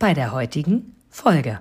bei der heutigen Folge.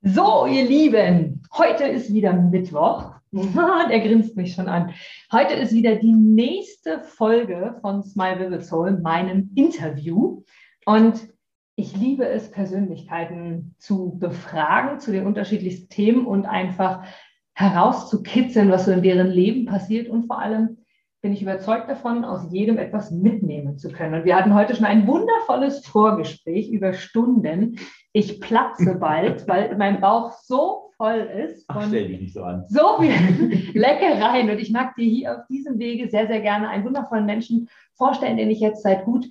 So, ihr Lieben, heute ist wieder Mittwoch. Der grinst mich schon an. Heute ist wieder die nächste Folge von Smile Vivid Soul, meinem Interview. Und ich liebe es, Persönlichkeiten zu befragen zu den unterschiedlichsten Themen und einfach herauszukitzeln, was so in deren Leben passiert und vor allem bin ich überzeugt davon, aus jedem etwas mitnehmen zu können. Und wir hatten heute schon ein wundervolles Vorgespräch über Stunden. Ich platze bald, weil mein Bauch so voll ist. Ach, stell dich nicht so an. So viel Leckereien. Und ich mag dir hier auf diesem Wege sehr, sehr gerne einen wundervollen Menschen vorstellen, den ich jetzt seit gut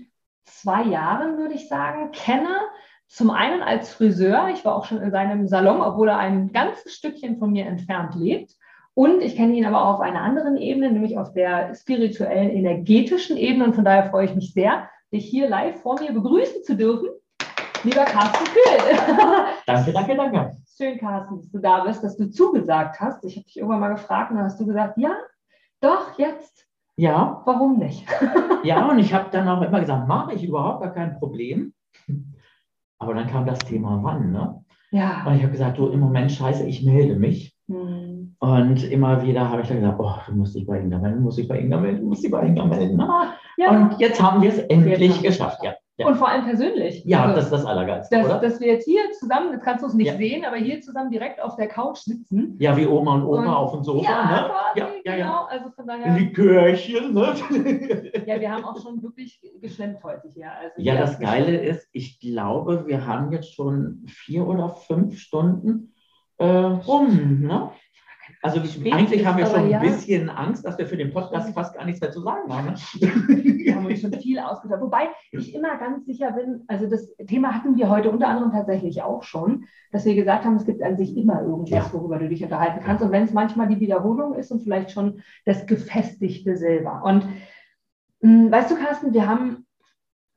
zwei Jahren, würde ich sagen, kenne. Zum einen als Friseur. Ich war auch schon in seinem Salon, obwohl er ein ganzes Stückchen von mir entfernt lebt. Und ich kenne ihn aber auch auf einer anderen Ebene, nämlich auf der spirituellen, energetischen Ebene. Und von daher freue ich mich sehr, dich hier live vor mir begrüßen zu dürfen. Lieber Carsten Kühl. danke, danke, danke. Schön, Carsten, dass du da bist, dass du zugesagt hast. Ich habe dich irgendwann mal gefragt und dann hast du gesagt, ja, doch, jetzt. Ja. Warum nicht? ja, und ich habe dann auch immer gesagt, mache ich überhaupt gar kein Problem. Aber dann kam das Thema wann, ne? Ja. Und ich habe gesagt, du, im Moment scheiße, ich melde mich. Hm. Und immer wieder habe ich dann gesagt, oh, du musst dich bei Inga melden, musst dich bei Inga melden, musst dich bei Inga melden. Ja. Und jetzt haben wir es endlich geschafft, ja. Ja. Und vor allem persönlich. Ja, also, das ist das Allergeilste, dass, oder? Dass wir jetzt hier zusammen, jetzt kannst du es nicht ja. sehen, aber hier zusammen direkt auf der Couch sitzen. Ja, wie Oma und Opa und, auf dem Sofa, ja, ne? Ja, ja, genau. Also von daher. Likörchen, ne? ja, wir haben auch schon wirklich geschlemmt heute hier. Also ja, das Geile ist, ich glaube, wir haben jetzt schon vier oder fünf Stunden äh, rum, ne? Also eigentlich haben wir schon ja. ein bisschen Angst, dass wir für den Podcast fast gar nichts mehr zu sagen haben. Ne? Wir haben uns schon viel ausgedacht. Wobei ich immer ganz sicher bin, also das Thema hatten wir heute unter anderem tatsächlich auch schon, dass wir gesagt haben, es gibt an sich immer irgendwas, ja. worüber du dich unterhalten kannst. Und wenn es manchmal die Wiederholung ist und vielleicht schon das Gefestigte selber. Und mh, hm, weißt du, Carsten, wir haben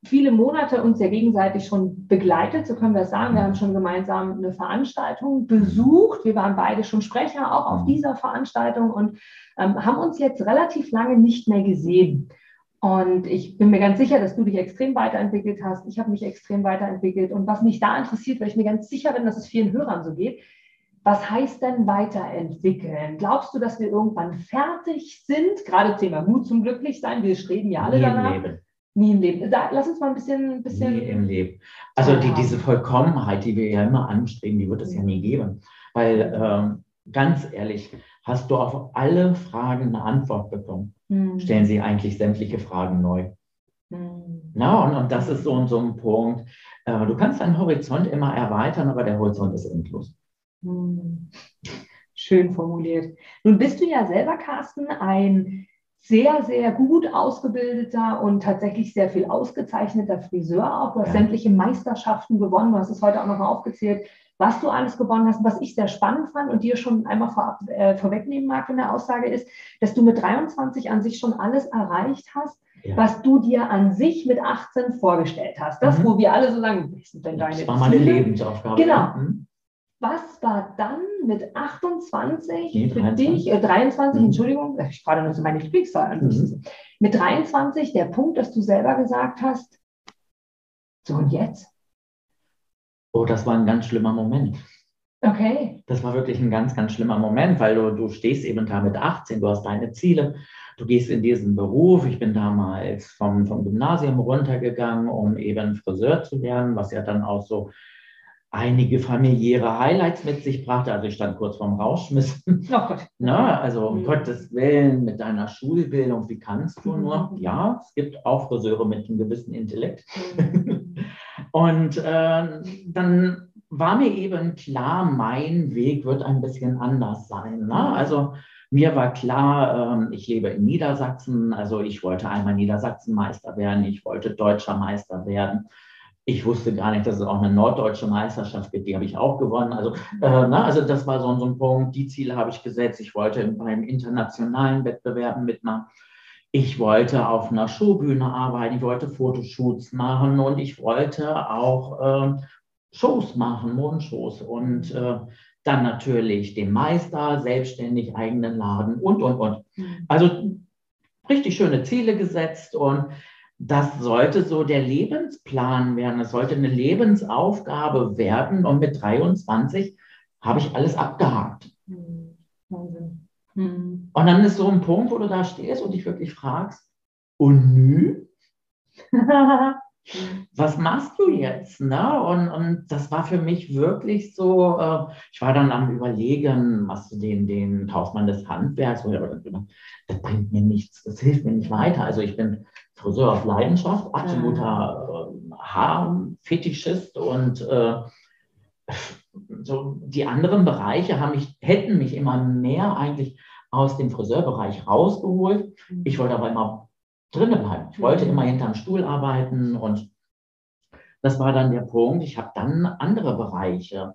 viele Monate uns ja gegenseitig schon begleitet, so können wir es sagen. Wir haben schon gemeinsam eine Veranstaltung besucht. Wir waren beide schon Sprecher auch auf dieser Veranstaltung und ähm, haben uns jetzt relativ lange nicht mehr gesehen. Und ich bin mir ganz sicher, dass du dich extrem weiterentwickelt hast. Ich habe mich extrem weiterentwickelt. Und was mich da interessiert, weil ich mir ganz sicher bin, dass es vielen Hörern so geht, was heißt denn weiterentwickeln? Glaubst du, dass wir irgendwann fertig sind? Gerade Thema Mut zum Glücklichsein. Wir streben ja alle danach. Leben. Nie im Leben. Da, lass uns mal ein bisschen. bisschen nie im Leben. Also die, diese Vollkommenheit, die wir ja immer anstreben, die wird es ja nie geben. Weil ähm, ganz ehrlich, hast du auf alle Fragen eine Antwort bekommen? Hm. Stellen Sie eigentlich sämtliche Fragen neu. Hm. Na, und, und das ist so, und so ein Punkt. Äh, du kannst deinen Horizont immer erweitern, aber der Horizont ist endlos. Hm. Schön formuliert. Nun bist du ja selber, Carsten, ein sehr, sehr gut ausgebildeter und tatsächlich sehr viel ausgezeichneter Friseur auch. Du hast ja. sämtliche Meisterschaften gewonnen. Du hast es heute auch noch mal aufgezählt, was du alles gewonnen hast. Was ich sehr spannend fand und dir schon einmal vorab, äh, vorwegnehmen mag in der Aussage ist, dass du mit 23 an sich schon alles erreicht hast, ja. was du dir an sich mit 18 vorgestellt hast. Das, mhm. wo wir alle so sagen, was sind denn deine Das war meine Lebensaufgabe. Genau. Mhm. Was war dann mit 28 nee, für 23. dich, äh, 23, mhm. Entschuldigung, ich gerade nur so meine Lieblingszahl mhm. mit 23 der Punkt, dass du selber gesagt hast, so und jetzt? Oh, das war ein ganz schlimmer Moment. Okay. Das war wirklich ein ganz, ganz schlimmer Moment, weil du, du stehst eben da mit 18, du hast deine Ziele, du gehst in diesen Beruf. Ich bin damals vom, vom Gymnasium runtergegangen, um eben Friseur zu lernen, was ja dann auch so einige familiäre Highlights mit sich brachte. Also ich stand kurz vorm Rauschmissen. Oh. Na, also um mhm. Gottes Willen, mit deiner Schulbildung, wie kannst du nur? Mhm. Ja, es gibt auch Friseure mit einem gewissen Intellekt. Mhm. Und äh, dann war mir eben klar, mein Weg wird ein bisschen anders sein. Ne? Mhm. Also mir war klar, äh, ich lebe in Niedersachsen, also ich wollte einmal Niedersachsenmeister werden, ich wollte deutscher Meister werden Ich wusste gar nicht, dass es auch eine norddeutsche Meisterschaft gibt. Die habe ich auch gewonnen. Also, äh, na, also das war so, so ein Punkt. Die Ziele habe ich gesetzt. Ich wollte beim internationalen Wettbewerben mitmachen. Ich wollte auf einer Showbühne arbeiten. Ich wollte Fotoshoots machen und ich wollte auch äh, Shows machen, Mondshows. Und äh, dann natürlich den Meister, selbstständig eigenen Laden und, und, und. Mhm. Also richtig schöne Ziele gesetzt und das sollte so der Lebensplan werden. Das sollte eine Lebensaufgabe werden. Und mit 23 habe ich alles abgehakt. Hm, Wahnsinn. Hm. Und dann ist so ein Punkt, wo du da stehst und dich wirklich fragst, und nü? was machst du jetzt? Ne? Und, und das war für mich wirklich so, äh, ich war dann am Überlegen, was du den, den Kaufmann des Handwerks, das bringt mir nichts, das hilft mir nicht weiter. Also ich bin Friseur auf Leidenschaft, absoluter äh, Haarfetischist und äh, so die anderen Bereiche haben mich, hätten mich immer mehr eigentlich aus dem Friseurbereich rausgeholt. Mhm. Ich wollte aber immer drinnen bleiben. Ich wollte mhm. immer hinterm Stuhl arbeiten und das war dann der Punkt. Ich habe dann andere Bereiche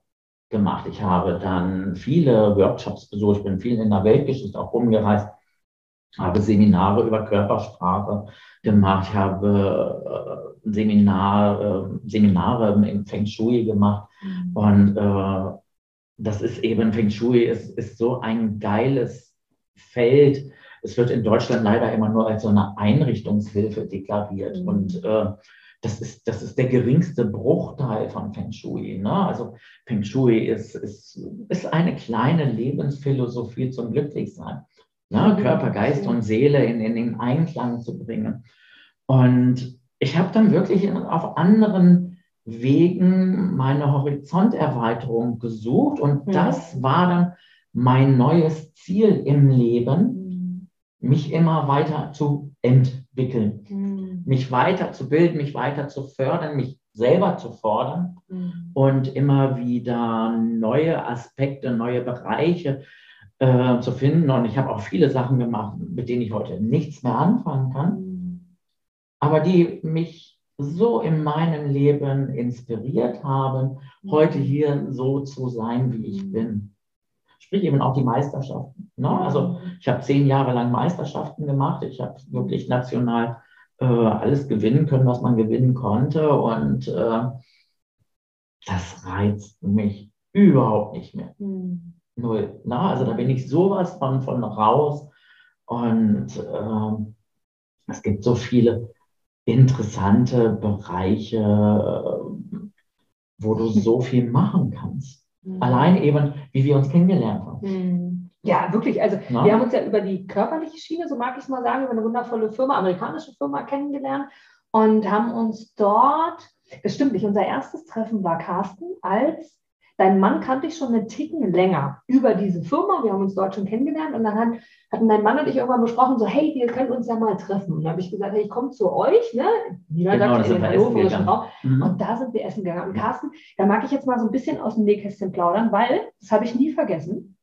gemacht. Ich habe dann viele Workshops besucht. Ich bin viel in der Weltgeschichte auch rumgereist, habe Seminare über Körpersprache gemacht. Ich habe äh, Seminar, äh, Seminare im Feng Shui gemacht. Mhm. Und äh, das ist eben, Feng Shui ist, ist so ein geiles Feld, es wird in Deutschland leider immer nur als so eine Einrichtungshilfe deklariert. Mhm. Und äh, das, ist, das ist der geringste Bruchteil von Feng Shui. Ne? Also Feng Shui ist, ist, ist eine kleine Lebensphilosophie zum Glücklichsein. Ne? Mhm. Körper, Geist und Seele in, in den Einklang zu bringen. Und ich habe dann wirklich auf anderen Wegen meine Horizonterweiterung gesucht und mhm. das war dann mein neues Ziel im Leben, mich immer weiter zu entwickeln, mhm. mich weiter zu bilden, mich weiter zu fördern, mich selber zu fordern mhm. und immer wieder neue Aspekte, neue Bereiche äh, zu finden. Und ich habe auch viele Sachen gemacht, mit denen ich heute nichts mehr anfangen kann, mhm. aber die mich so in meinem Leben inspiriert haben, heute mhm. hier so zu sein, wie ich mhm. bin sprich eben auch die Meisterschaften. Ne? Also ich habe zehn Jahre lang Meisterschaften gemacht. Ich habe wirklich national äh, alles gewinnen können, was man gewinnen konnte. Und äh, das reizt mich überhaupt nicht mehr. Mhm. Null. Na, ne? also da bin ich sowas von, von raus. Und äh, es gibt so viele interessante Bereiche, wo du so viel machen kannst. Mhm. Allein eben, wie wir uns kennengelernt haben. Mhm. Ja, wirklich. Also Na? wir haben uns ja über die körperliche Schiene, so mag ich es mal sagen, über eine wundervolle Firma, amerikanische Firma kennengelernt und haben uns dort, das stimmt nicht, unser erstes Treffen war Carsten als dein Mann kannte ich schon einen Ticken länger über diese Firma. Wir haben uns dort schon kennengelernt und dann hat, hatten dein Mann und ich irgendwann besprochen, so, hey, wir können uns ja mal treffen. Und dann habe ich gesagt, hey, ich komme zu euch, ne? Niedersachsen genau, in den hannoverischen Raum. Mhm. Und da sind wir essen gegangen. Und Carsten, da mag ich jetzt mal so ein bisschen aus dem Nähkästchen plaudern, weil, das habe ich nie vergessen.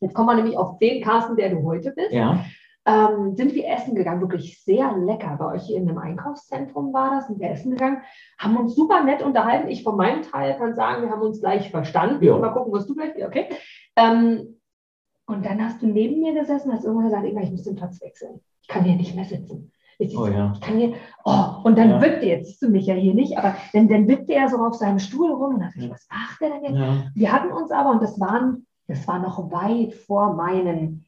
Jetzt kommen wir nämlich auf den Carsten, der du heute bist. Ja ähm, sind wir essen gegangen, wirklich sehr lecker. Bei euch in einem Einkaufszentrum war das, sind wir essen gegangen, haben uns super nett unterhalten. Ich von meinem Teil kann sagen, wir haben uns gleich verstanden. Ja. Mal gucken, was du gleich, okay. Ähm, und dann hast du neben mir gesessen, hast irgendwann gesagt, ich muss den Platz wechseln. Ich kann hier nicht mehr sitzen. Ich, oh, ja. ich kann hier, oh, und dann ja. wippte, jetzt siehst du mich ja hier nicht, aber dann, dann wippte er so auf seinem Stuhl rum und dachte ich, was macht der denn jetzt? Ja. Wir hatten uns aber, und das waren, das war noch weit vor meinen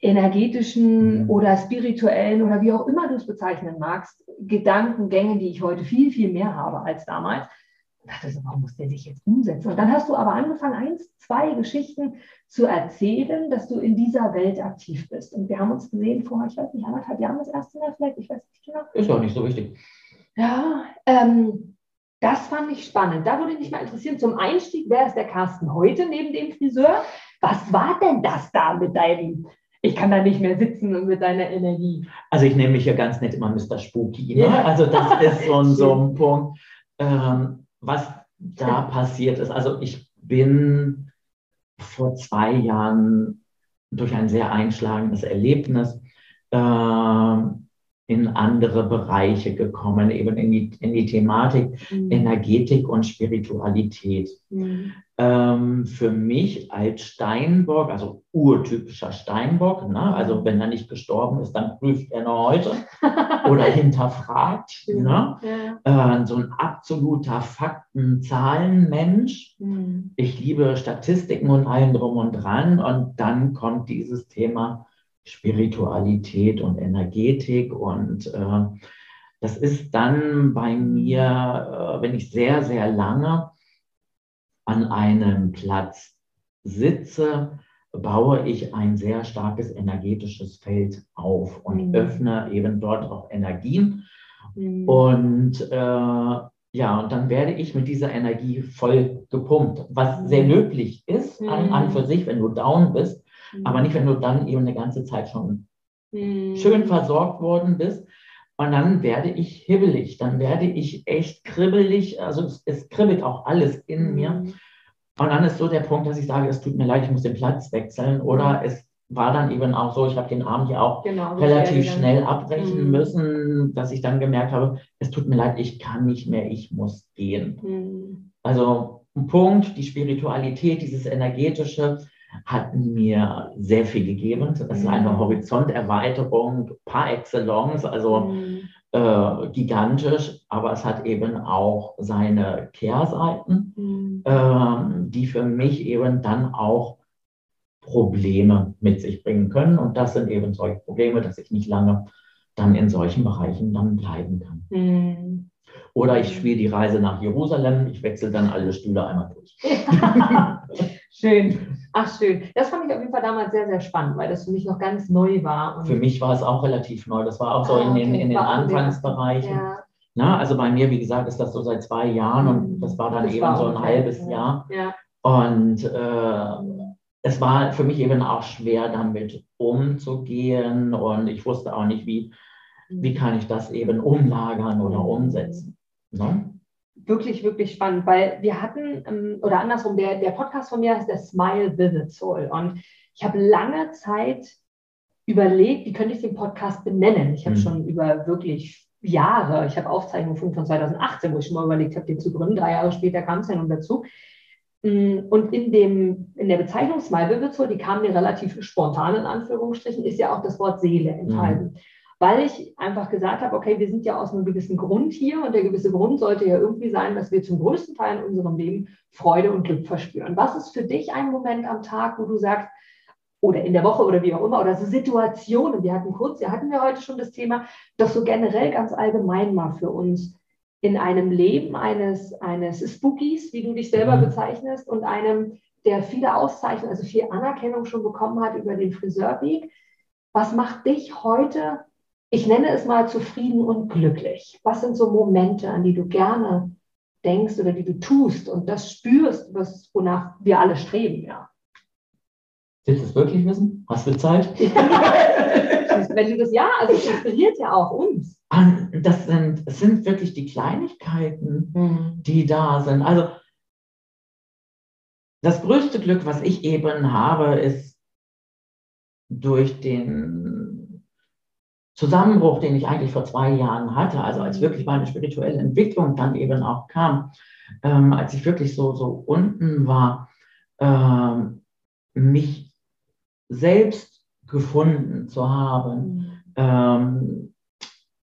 energetischen mhm. oder spirituellen oder wie auch immer du es bezeichnen magst, Gedankengänge, die ich heute viel, viel mehr habe als damals. Und dachte so, warum muss der sich jetzt umsetzen? Und dann hast du aber angefangen, eins, zwei Geschichten zu erzählen, dass du in dieser Welt aktiv bist. Und wir haben uns gesehen vor, ich weiß nicht, anderthalb Jahren das erste Mal vielleicht, ich weiß nicht genau. Ist doch nicht so wichtig. Ja, ähm, das fand ich spannend. Da würde mich mal interessieren, zum Einstieg, wer ist der Carsten heute neben dem Friseur? Was war denn das da mit deinem ich kann da nicht mehr sitzen mit deiner Energie. Also ich nehme mich ja ganz nett immer Mr. Spooky. Ne? Ja. Also das ist so, so ein Punkt, ähm, was da passiert ist. Also ich bin vor zwei Jahren durch ein sehr einschlagendes Erlebnis äh, in andere Bereiche gekommen, eben in die, in die Thematik mhm. Energetik und Spiritualität. Mhm. Ähm, für mich als Steinbock, also urtypischer Steinbock, ne? also wenn er nicht gestorben ist, dann prüft er noch heute oder hinterfragt. Ne? Ja. Äh, so ein absoluter Fakten-Zahlen-Mensch. Mhm. Ich liebe Statistiken und allen drum und dran. Und dann kommt dieses Thema Spiritualität und Energetik. Und äh, das ist dann bei mir, äh, wenn ich sehr, sehr lange an einem Platz sitze, baue ich ein sehr starkes energetisches Feld auf und mhm. öffne eben dort auch Energien. Mhm. Und äh, ja, und dann werde ich mit dieser Energie voll gepumpt, was sehr mhm. löblich ist an, an für sich, wenn du down bist. Mhm. Aber nicht, wenn du dann eben eine ganze Zeit schon mhm. schön versorgt worden bist. Und dann werde ich hibbelig, dann werde ich echt kribbelig. Also es, es kribbelt auch alles in mir. Mhm. Und dann ist so der Punkt, dass ich sage, es tut mir leid, ich muss den Platz wechseln. Oder es war dann eben auch so, ich habe den Abend ja auch genau, relativ schnell abbrechen mhm. müssen, dass ich dann gemerkt habe, es tut mir leid, ich kann nicht mehr, ich muss gehen. Mhm. Also ein Punkt, die Spiritualität, dieses energetische, hat mir sehr viel gegeben. Das ist eine mhm. Horizonterweiterung par excellence, also mhm. äh, gigantisch, aber es hat eben auch seine Kehrseiten, mhm. äh, die für mich eben dann auch Probleme mit sich bringen können. Und das sind eben solche Probleme, dass ich nicht lange dann in solchen Bereichen dann bleiben kann. Mhm. Oder ich spiele die Reise nach Jerusalem, ich wechsle dann alle Stühle einmal durch. Schön. Ach, schön. Das fand ich auf jeden Fall damals sehr, sehr spannend, weil das für mich noch ganz neu war. für mich war es auch relativ neu. Das war auch so ah, in den, in den Anfangsbereichen. Ja. Na, also bei mir, wie gesagt, ist das so seit zwei Jahren und mhm. das war dann das eben war so ein okay. halbes Jahr. Ja. Und äh, es war für mich eben auch schwer, damit umzugehen und ich wusste auch nicht, wie, wie kann ich das eben umlagern oder mhm. umsetzen. Ne? Wirklich, wirklich spannend, weil wir hatten, ähm, oder andersrum, der, der Podcast von mir heißt der Smile Vivid Soul. Und ich habe lange Zeit überlegt, wie könnte ich den Podcast benennen. Ich habe mhm. schon über wirklich Jahre, ich habe Aufzeichnungen von 2018, wo ich schon mal überlegt habe, den zu gründen. Drei Jahre später kam es ja nun dazu. Mm, und in, dem, in der Bezeichnung Smile Vivid Soul, die kam mir relativ spontan in Anführungsstrichen, ist ja auch das Wort Seele enthalten. Mhm weil ich einfach gesagt habe, okay, wir sind ja aus einem gewissen Grund hier und der gewisse Grund sollte ja irgendwie sein, dass wir zum größten Teil in unserem Leben Freude und Glück verspüren. Was ist für dich ein Moment am Tag, wo du sagst, oder in der Woche oder wie auch immer, oder so Situationen, wir hatten kurz, ja, hatten wir heute schon das Thema, doch so generell ganz allgemein mal für uns in einem Leben eines, eines Spookies, wie du dich selber mhm. bezeichnest, und einem, der viele Auszeichnungen, also viel Anerkennung schon bekommen hat über den Friseurweg. Was macht dich heute ich nenne es mal zufrieden und glücklich. Was sind so Momente, an die du gerne denkst oder die du tust und das spürst, was, wonach wir alle streben, ja. Willst du es wirklich wissen? Hast du Zeit? Wenn du das ja, also es inspiriert ja auch uns. Das sind, das sind wirklich die Kleinigkeiten, mhm. die da sind. Also das größte Glück, was ich eben habe, ist durch den Zusammenbruch, den ich eigentlich vor zwei Jahren hatte, also als wirklich meine spirituelle Entwicklung dann eben auch kam, ähm, als ich wirklich so, so unten war, ähm, mich selbst gefunden zu haben, mhm. ähm,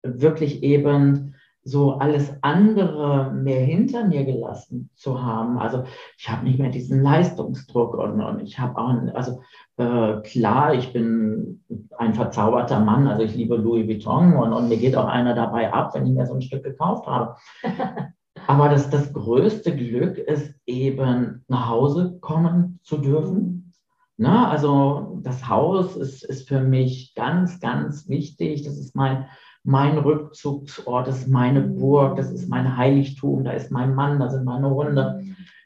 wirklich eben so alles andere mehr hinter mir gelassen zu haben. Also ich habe nicht mehr diesen Leistungsdruck und, und ich habe auch, also äh, klar, ich bin ein verzauberter Mann, also ich liebe Louis Vuitton und, und mir geht auch einer dabei ab, wenn ich mir so ein Stück gekauft habe. Aber das, das größte Glück ist eben nach Hause kommen zu dürfen. Na, also das Haus ist, ist für mich ganz, ganz wichtig. Das ist mein mein Rückzugsort, das ist meine Burg, das ist mein Heiligtum, da ist mein Mann, da sind meine Hunde,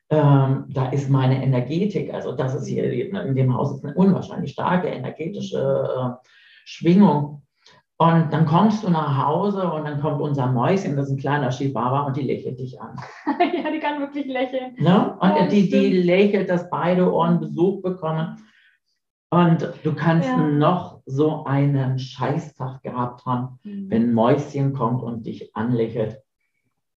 ähm, da ist meine Energetik. Also das ist hier in dem Haus eine unwahrscheinlich starke energetische äh, Schwingung. Und dann kommst du nach Hause und dann kommt unser Mäuschen, das ist ein kleiner Shibara, und die lächelt dich an. ja, die kann wirklich lächeln. Ne? Und ja, die, die lächelt, dass beide Ohren Besuch bekommen. Und du kannst ja. noch so einen Scheißtag gehabt haben, Mhm. wenn ein Mäuschen kommt und dich anlächelt,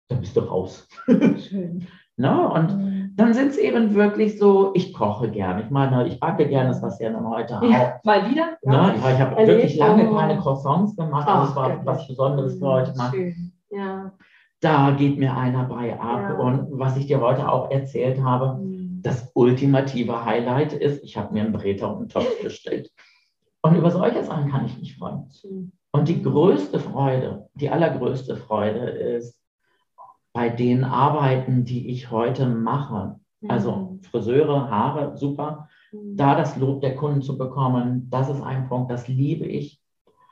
dann bist du raus. Schön. Ne? Und Mhm. dann sind es eben wirklich so, ich koche gerne. Ich meine, ich backe gerne, das was ja dann heute auch. Ja, mal wieder? Ne? Ja, ich habe wirklich lange oh. keine Croissants gemacht, aber Ach, es war göttlich. was Besonderes für heute mal. Schön. Ja. Da geht mir einer bei ab. Ja. Und was ich dir heute auch erzählt habe, Mhm. das ultimative Highlight ist, ich habe mir einen Breter und einen Topf gestellt. Und über solche Sachen kann ich mich freuen. Und die größte Freude, die allergrößte Freude ist bei den Arbeiten, die ich heute mache. Also Friseure, Haare, super. Mhm. Da das Lob der Kunden zu bekommen, das ist ein Punkt, das liebe ich.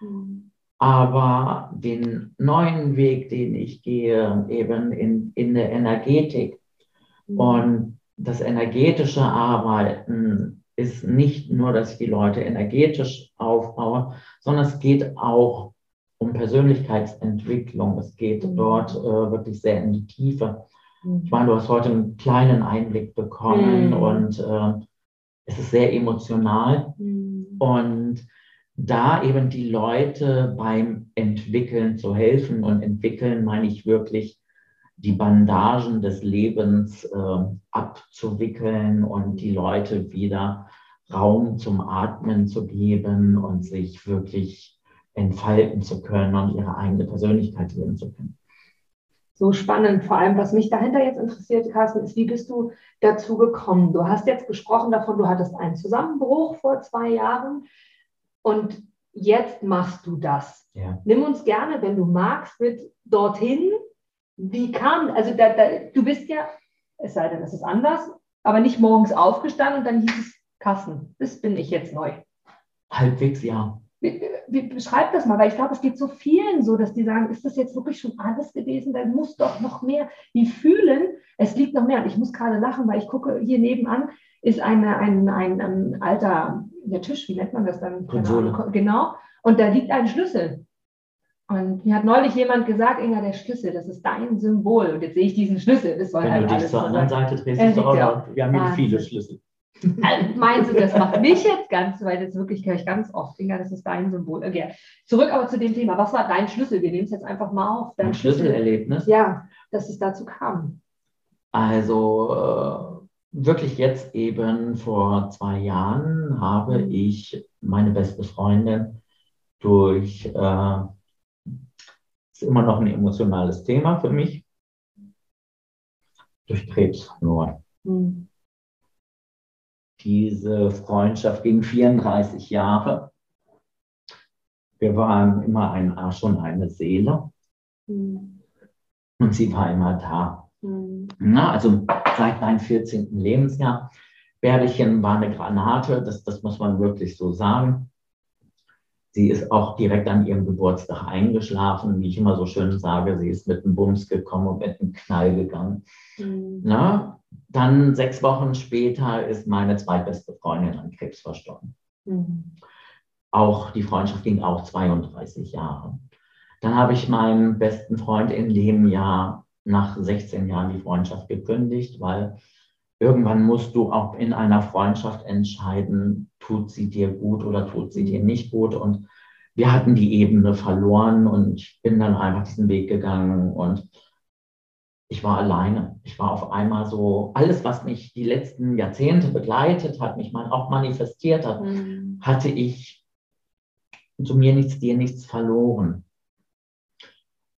Mhm. Aber den neuen Weg, den ich gehe, eben in, in der Energetik Mhm. und das energetische Arbeiten ist nicht nur, dass ich die Leute energetisch aufbaue, sondern es geht auch um Persönlichkeitsentwicklung. Es geht Mhm. dort äh, wirklich sehr in die Tiefe. Mhm. Ich meine, du hast heute einen kleinen Einblick bekommen Mhm. und äh, es ist sehr emotional. Mhm. Und da eben die Leute beim Entwickeln zu helfen und entwickeln, meine ich wirklich, die Bandagen des Lebens äh, abzuwickeln und die Leute wieder Raum zum Atmen zu geben und sich wirklich entfalten zu können und ihre eigene Persönlichkeit leben zu können. So spannend. Vor allem, was mich dahinter jetzt interessiert, Carsten, ist, wie bist du dazu gekommen? Du hast jetzt gesprochen davon, du hattest einen Zusammenbruch vor zwei Jahren und jetzt machst du das. Ja. Nimm uns gerne, wenn du magst, mit dorthin. Wie kam, also da, da, du bist ja, es sei denn, es ist anders, aber nicht morgens aufgestanden und dann hieß es Carsten, das bin ich jetzt neu. Halbwegs ja. Wie, wie, beschreib das mal, weil ich glaube, es geht so vielen so, dass die sagen, ist das jetzt wirklich schon alles gewesen? Da muss doch noch mehr. Die fühlen, es liegt noch mehr. Und ich muss gerade lachen, weil ich gucke, hier nebenan ist eine, ein, ein, ein alter der Tisch, wie nennt man das dann? Konsole. Genau. Und da liegt ein Schlüssel. Und mir hat neulich jemand gesagt, Inga, der Schlüssel, das ist dein Symbol. Und jetzt sehe ich diesen Schlüssel. Das soll Wenn halt du dich alles zur so anderen. Seite drehst, ist doch auch, wir haben hier Wahnsinn. viele Schlüssel. Also, Meinst du, das macht mich jetzt ganz, weil das wirklich höre ich ganz oft, Inga, das ist dein Symbol. Okay. Zurück aber zu dem Thema. Was war dein Schlüssel? Wir nehmen es jetzt einfach mal auf. Dein Ein Schlüsselerlebnis. Ja, dass es dazu kam. Also äh, wirklich jetzt eben vor zwei Jahren habe Mhm. ich meine beste Freundin durch, äh, immer noch ein emotionales Thema für mich, durch Krebs nur. Hm. Diese Freundschaft ging 34 Jahre. Wir waren immer ein Arsch und eine Seele Hm. und sie war immer da. Hm. Na, also seit meinem 14. Lebensjahr. Bärlichen war eine Granate, das, das muss man wirklich so sagen. Sie ist auch direkt an ihrem Geburtstag eingeschlafen, wie ich immer so schön sage. Sie ist mit einem Bums gekommen und mit einem Knall gegangen. Hm. Na, dann sechs Wochen später ist meine zweitbeste Freundin an Krebs verstorben. Hm. Auch die Freundschaft ging auch 32 Jahre. Dann habe ich meinen besten Freund in dem Jahr nach 16 Jahren die Freundschaft gekündigt, weil irgendwann musst du auch in einer Freundschaft entscheiden, tut sie dir gut oder tut sie dir nicht gut. Und wir hatten die Ebene verloren und ich bin dann einfach diesen Weg gegangen und ich war alleine. Ich war auf einmal so, alles, was mich die letzten Jahrzehnte begleitet hat, mich mal auch manifestiert hat, Hm. hatte ich zu mir nichts, dir nichts verloren.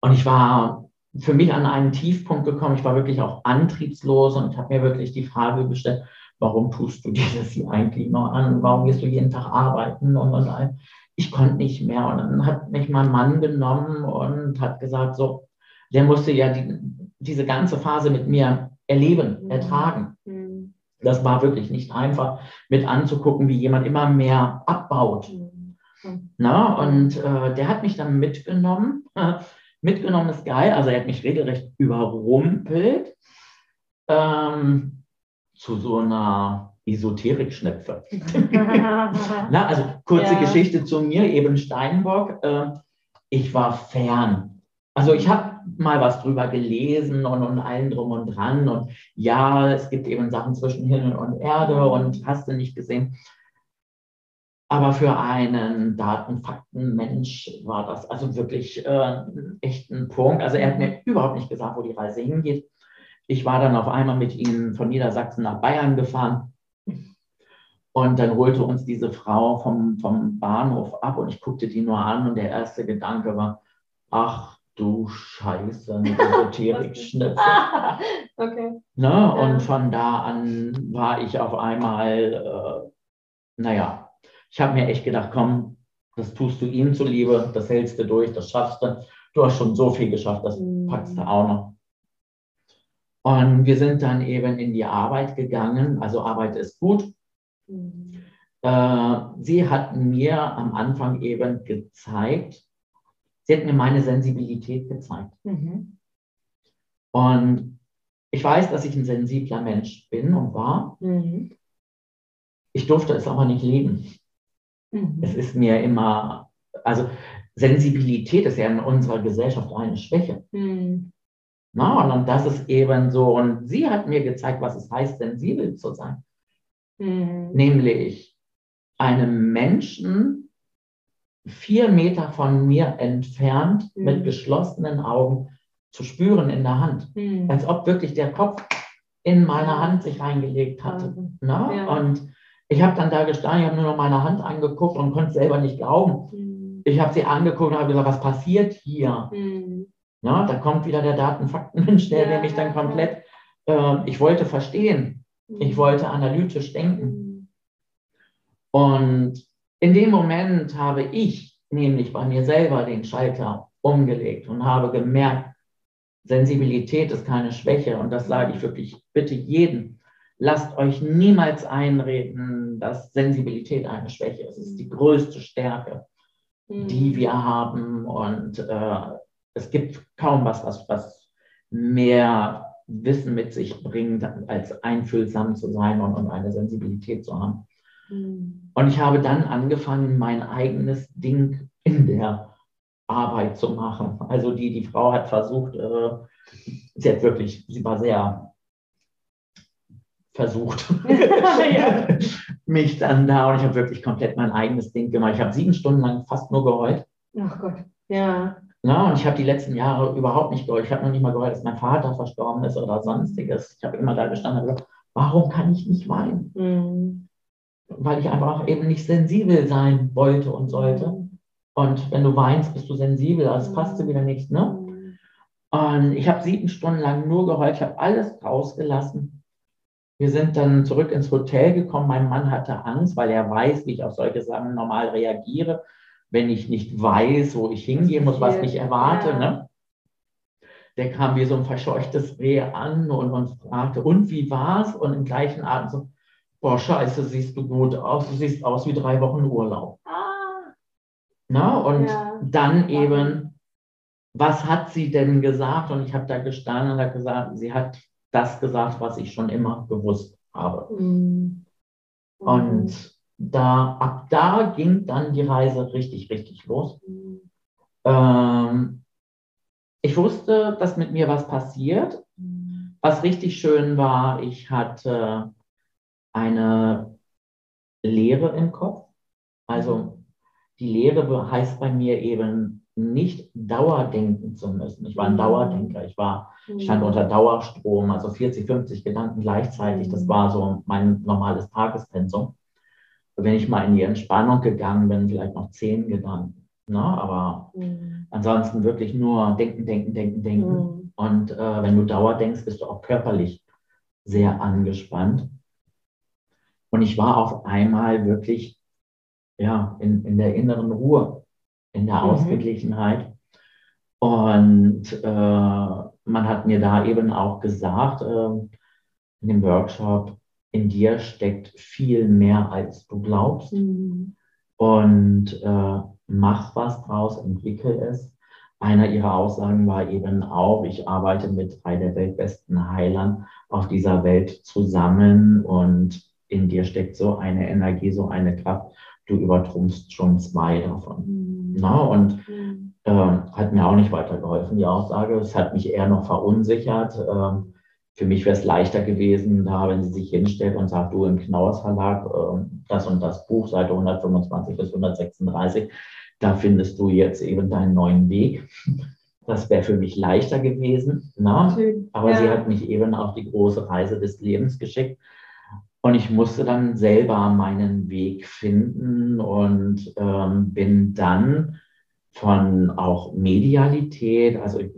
Und ich war für mich an einen Tiefpunkt gekommen. Ich war wirklich auch antriebslos und habe mir wirklich die Frage gestellt, warum tust du dir das hier eigentlich noch an? Warum gehst du jeden Tag arbeiten und, und? Ich konnte nicht mehr. Und dann hat mich mein Mann genommen und hat gesagt, so, der musste ja die, diese ganze Phase mit mir erleben, Mhm. ertragen. Hm. Das war wirklich nicht einfach, mit anzugucken, wie jemand immer mehr abbaut. Hm. Na, und äh, der hat mich dann mitgenommen. mitgenommen ist geil, also er hat mich regelrecht überrumpelt ähm, zu so einer Esoterik-Schnepfe. Na, also kurze Ja. Geschichte zu mir, eben Steinbock. Äh, ich war fern. Also ich habe mal was drüber gelesen und, und allen drum und dran. Und ja, es gibt eben Sachen zwischen Himmel und Erde und hast du nicht gesehen. Aber für einen Datenfaktenmensch war das also wirklich äh, echt ein Punkt. Also er hat mir überhaupt nicht gesagt, wo die Reise hingeht. Ich war dann auf einmal mit ihm von Niedersachsen nach Bayern gefahren. Und dann holte uns diese Frau vom, vom Bahnhof ab und ich guckte die nur an und der erste Gedanke war, ach du Scheiße, eine Esoterik-Schnitzel. okay. Ne? Ja. Und von da an war ich auf einmal, äh, naja, ich habe mir echt gedacht, komm, das tust du ihm zuliebe, das hältst du durch, das schaffst du. Du hast schon so viel geschafft, das mhm. packst du auch noch. Und wir sind dann eben in die Arbeit gegangen. Also Arbeit ist gut. Mhm. Äh, sie hat mir am Anfang eben gezeigt, sie hat mir meine Sensibilität gezeigt. Mhm. Und ich weiß, dass ich ein sensibler Mensch bin und war. Mhm. Ich durfte es aber nicht leben. Mhm. Es ist mir immer, also Sensibilität ist ja in unserer Gesellschaft eine Schwäche. Mhm. Na, und das ist eben so. Und sie hat mir gezeigt, was es heißt, sensibel zu sein. Mhm. Nämlich einem Menschen vier Meter von mir entfernt mhm. mit geschlossenen Augen zu spüren in der Hand. Mhm. Als ob wirklich der Kopf in meine Hand sich reingelegt hatte. Na? Ja. Und ich habe dann da gestanden, ich habe nur noch meine Hand angeguckt und konnte selber nicht glauben. Mhm. Ich habe sie angeguckt und habe gesagt, was passiert hier? Mhm. Ja, da kommt wieder der Datenfaktenmensch, der, ja, mich dann komplett, äh, ich wollte verstehen, mhm. ich wollte analytisch denken. Mhm. Und in dem Moment habe ich nämlich bei mir selber den Schalter umgelegt und habe gemerkt, Sensibilität ist keine Schwäche und das sage ich wirklich bitte jeden lasst euch niemals einreden, dass Sensibilität eine Schwäche ist. Es ist die größte Stärke, mhm. die wir haben. Und äh, es gibt kaum was, was, was mehr Wissen mit sich bringt, als einfühlsam zu sein und, und eine Sensibilität zu haben. Mhm. Und ich habe dann angefangen, mein eigenes Ding in der Arbeit zu machen. Also die, die Frau hat versucht, äh, sie hat wirklich, sie war sehr versucht, mich dann da und ich habe wirklich komplett mein eigenes Ding gemacht. Ich habe sieben Stunden lang fast nur geheult. Ach Gott, ja. Na, und ich habe die letzten Jahre überhaupt nicht geheult. Ich habe noch nicht mal geheult, dass mein Vater verstorben ist oder sonstiges. Ich habe immer da gestanden und gesagt, warum kann ich nicht weinen? Mhm. Weil ich einfach eben nicht sensibel sein wollte und sollte. Mhm. Und wenn du weinst, bist du sensibel, also mhm. passt dir wieder nichts. Ne? Mhm. Und ich habe sieben Stunden lang nur geheult, ich habe alles rausgelassen. Wir sind dann zurück ins Hotel gekommen. Mein Mann hatte Angst, weil er weiß, wie ich auf solche Sachen normal reagiere, wenn ich nicht weiß, wo ich hingehen muss, was mich erwarte. Ja. Ne? Der kam wie so ein verscheuchtes Reh an und uns fragte, und wie war's? Und im gleichen Abend so, boah, scheiße, siehst du gut aus. Du siehst aus wie drei Wochen Urlaub. Ah. Na, und ja. dann eben, was hat sie denn gesagt? Und ich habe da gestanden und habe gesagt, sie hat das gesagt, was ich schon immer gewusst habe. Mhm. Und da, ab da ging dann die Reise richtig, richtig los. Ähm, ich wusste, dass mit mir was passiert. Was richtig schön war, ich hatte eine Lehre im Kopf. Also die Lehre heißt bei mir eben nicht dauerdenken zu müssen. Ich war ein mhm. Dauerdenker. Ich war, stand mhm. unter Dauerstrom, also 40, 50 Gedanken gleichzeitig. Das mhm. war so mein normales Tagespensum. Wenn ich mal in die Entspannung gegangen bin, vielleicht noch zehn Gedanken. Ne? Aber mhm. ansonsten wirklich nur denken, denken, denken, denken. Mhm. Und äh, wenn du Dauerdenkst, bist du auch körperlich sehr angespannt. Und ich war auf einmal wirklich ja, in, in der inneren Ruhe in der mhm. Ausgeglichenheit. Und äh, man hat mir da eben auch gesagt, äh, in dem Workshop, in dir steckt viel mehr, als du glaubst. Mhm. Und äh, mach was draus, entwickel es. Einer ihrer Aussagen war eben auch, ich arbeite mit drei der weltbesten Heilern auf dieser Welt zusammen und in dir steckt so eine Energie, so eine Kraft. Du übertrumpfst schon zwei davon. Mhm. Na, und mhm. äh, hat mir auch nicht weitergeholfen, die Aussage. Es hat mich eher noch verunsichert. Äh, für mich wäre es leichter gewesen, da, wenn sie sich hinstellt und sagt, du im Knauers Verlag, äh, das und das Buch, Seite 125 bis 136, da findest du jetzt eben deinen neuen Weg. Das wäre für mich leichter gewesen. Na? Aber ja. sie hat mich eben auf die große Reise des Lebens geschickt. Und ich musste dann selber meinen Weg finden und ähm, bin dann von auch Medialität, also ich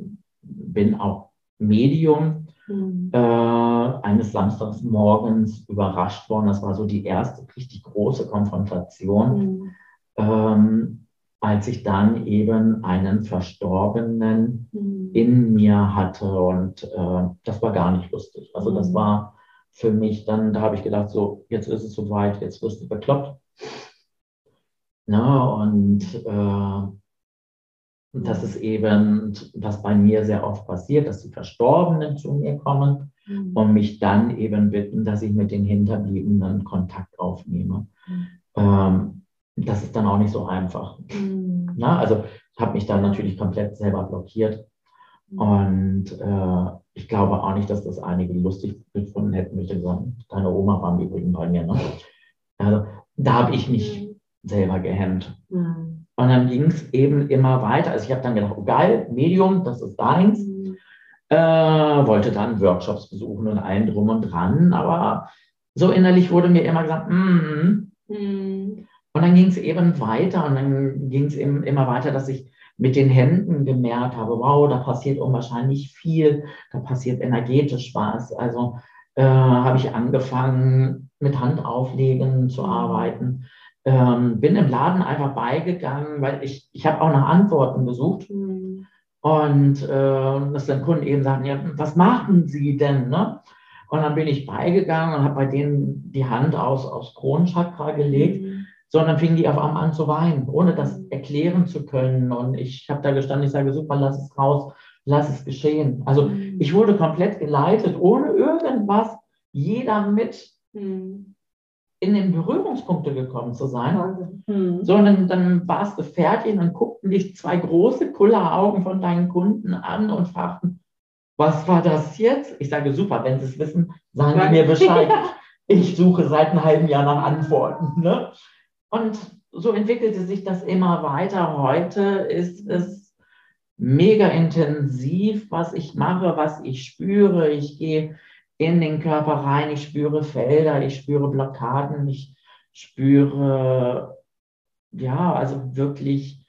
bin auch Medium, mhm. äh, eines Samstags morgens überrascht worden. Das war so die erste richtig große Konfrontation, mhm. ähm, als ich dann eben einen Verstorbenen mhm. in mir hatte. Und äh, das war gar nicht lustig. Also das mhm. war für mich dann, da habe ich gedacht, so, jetzt ist es soweit, jetzt wirst du bekloppt. Na, und äh, und das ist eben, was bei mir sehr oft passiert, dass die Verstorbenen zu mir kommen mhm. und mich dann eben bitten, dass ich mit den Hinterbliebenen Kontakt aufnehme. Mhm. Ähm, das ist dann auch nicht so einfach. Mhm. Na, also ich habe mich dann natürlich komplett selber blockiert. Mhm. Und äh, ich glaube auch nicht, dass das einige lustig gefunden hätten, Ich sagen, deine Oma war im Übrigen bei mir. Ne? Also da habe ich mich mhm. selber gehemmt. Mhm. Und dann ging es eben immer weiter. Also ich habe dann gedacht, oh geil, Medium, das ist deins. Äh, wollte dann Workshops besuchen und allen drum und dran. Aber so innerlich wurde mir immer gesagt, mm. Mhm. Und dann ging es eben weiter und dann ging es eben immer weiter, dass ich mit den Händen gemerkt habe, wow, da passiert unwahrscheinlich viel, da passiert energetisch was. Also äh, habe ich angefangen, mit Handauflegen zu arbeiten ähm, bin im Laden einfach beigegangen, weil ich, ich habe auch nach Antworten gesucht. Mhm. Und äh, dass dann Kunden eben sagen, ja, was machen Sie denn? Ne? Und dann bin ich beigegangen und habe bei denen die Hand aus, aufs Kronenchakra gelegt. Mhm. So, und dann fingen die auf einmal an zu weinen, ohne das erklären zu können. Und ich habe da gestanden, ich sage, super, lass es raus, lass es geschehen. Also mhm. ich wurde komplett geleitet, ohne irgendwas, jeder mit. Mhm in den Berührungspunkte gekommen zu sein. Mhm. So, und dann, dann warst du fertig und dann guckten dich zwei große Kulleraugen von deinen Kunden an und fragten, was war das jetzt? Ich sage, super, wenn Sie es wissen, sagen Sie mir Bescheid. ich suche seit einem halben Jahr nach Antworten. Ne? Und so entwickelte sich das immer weiter. Heute ist es mega intensiv, was ich mache, was ich spüre. Ich gehe in den Körper rein. Ich spüre Felder, ich spüre Blockaden, ich spüre, ja, also wirklich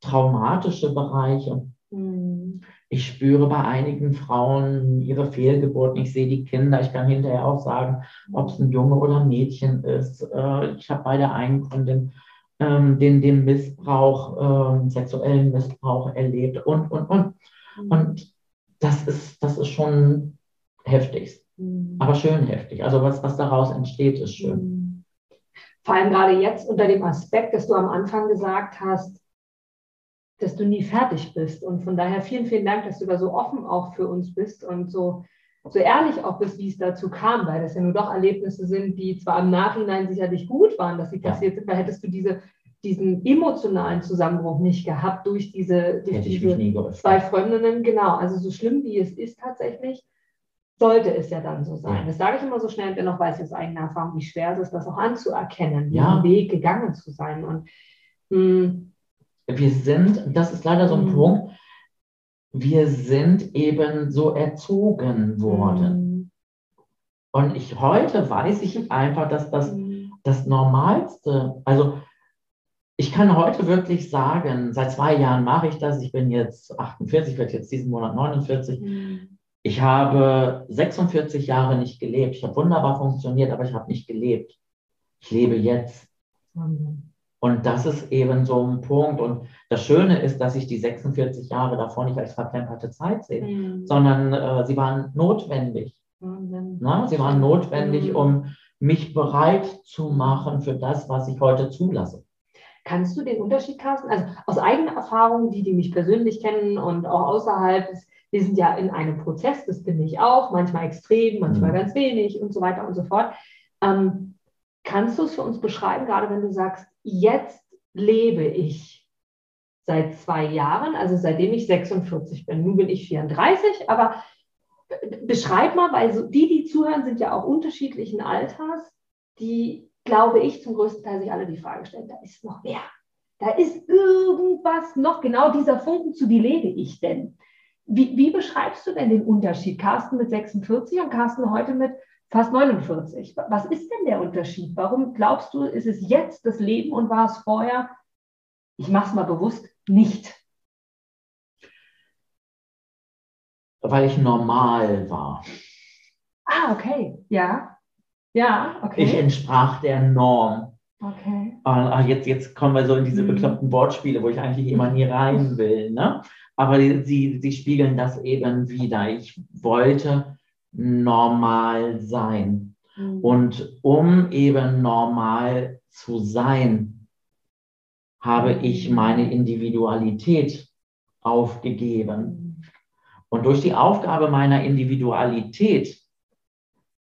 traumatische Bereiche. Mhm. Ich spüre bei einigen Frauen ihre Fehlgeburten. Ich sehe die Kinder. Ich kann hinterher auch sagen, ob es ein Junge oder ein Mädchen ist. Äh, ich habe bei der einen Kundin ähm, den, den Missbrauch, ähm, sexuellen Missbrauch erlebt und, und, und. Mhm. Und das ist, das ist schon heftigst. Mhm. Aber schön heftig. Also was, was daraus entsteht, ist schön. Mhm. Vor allem gerade jetzt unter dem Aspekt, dass du am Anfang gesagt hast, dass du nie fertig bist. Und von daher vielen, vielen Dank, dass du da so offen auch für uns bist und so, so ehrlich auch bist, wie es dazu kam, weil das ja nur doch Erlebnisse sind, die zwar im Nachhinein sicherlich gut waren, dass sie passiert sind, weil hättest du diese, diesen emotionalen Zusammenbruch nicht gehabt durch diese, durch diese zwei Freundinnen. Genau, also so schlimm wie es ist tatsächlich, sollte es ja dann so sein. Das sage ich immer so schnell und dennoch weiß ich aus eigener Erfahrung, wie schwer es ist, das auch anzuerkennen, ja. diesen Weg gegangen zu sein. Und mh, hm, wir sind, das ist leider so ein mh. Hm. Punkt, wir sind eben so erzogen worden. Mh. Und ich heute weiß ich einfach, dass das hm. das Normalste, also ich kann heute wirklich sagen, seit zwei Jahren mache ich das. Ich bin jetzt 48, werde jetzt diesen Monat 49. Ich habe 46 Jahre nicht gelebt. Ich habe wunderbar funktioniert, aber ich habe nicht gelebt. Ich lebe jetzt. Und das ist eben so ein Punkt. Und das Schöne ist, dass ich die 46 Jahre davor nicht als verplemperte Zeit sehe, mhm. sondern äh, sie waren notwendig. Mhm. Na, sie waren notwendig, mhm. um mich bereit zu machen für das, was ich heute zulasse. Kannst du den Unterschied, Carsten? Also aus eigener Erfahrung, die, die mich persönlich kennen und auch außerhalb, ist, wir sind ja in einem Prozess, das bin ich auch, manchmal extrem, manchmal mhm. ganz wenig und so weiter und so fort. Ähm, kannst du es für uns beschreiben, gerade wenn du sagst, jetzt lebe ich seit zwei Jahren, also seitdem ich 46 bin. Nun bin ich 34, aber beschreib mal, weil so die, die zuhören, sind ja auch unterschiedlichen Alters, die, glaube ich, zum größten Teil sich alle die Frage stellen, da ist noch wer. Da ist irgendwas noch, genau dieser Funken, zu wie lebe ich denn? Wie, wie beschreibst du denn den Unterschied? Carsten mit 46 und Carsten heute mit fast 49. Was ist denn der Unterschied? Warum glaubst du, ist es jetzt das Leben und war es vorher, ich mache es mal bewusst, nicht? Weil ich normal war. Ah, okay. Ja. Ja, okay. Ich entsprach der Norm. Okay. Ah, jetzt, jetzt kommen wir so in diese Mhm. bekloppten Wortspiele, wo ich eigentlich immer nie rein will. Ne? Aber sie, sie spiegeln das eben wieder. Ich wollte normal sein. Mhm. Und um eben normal zu sein, habe ich meine Individualität aufgegeben. Und durch die Aufgabe meiner Individualität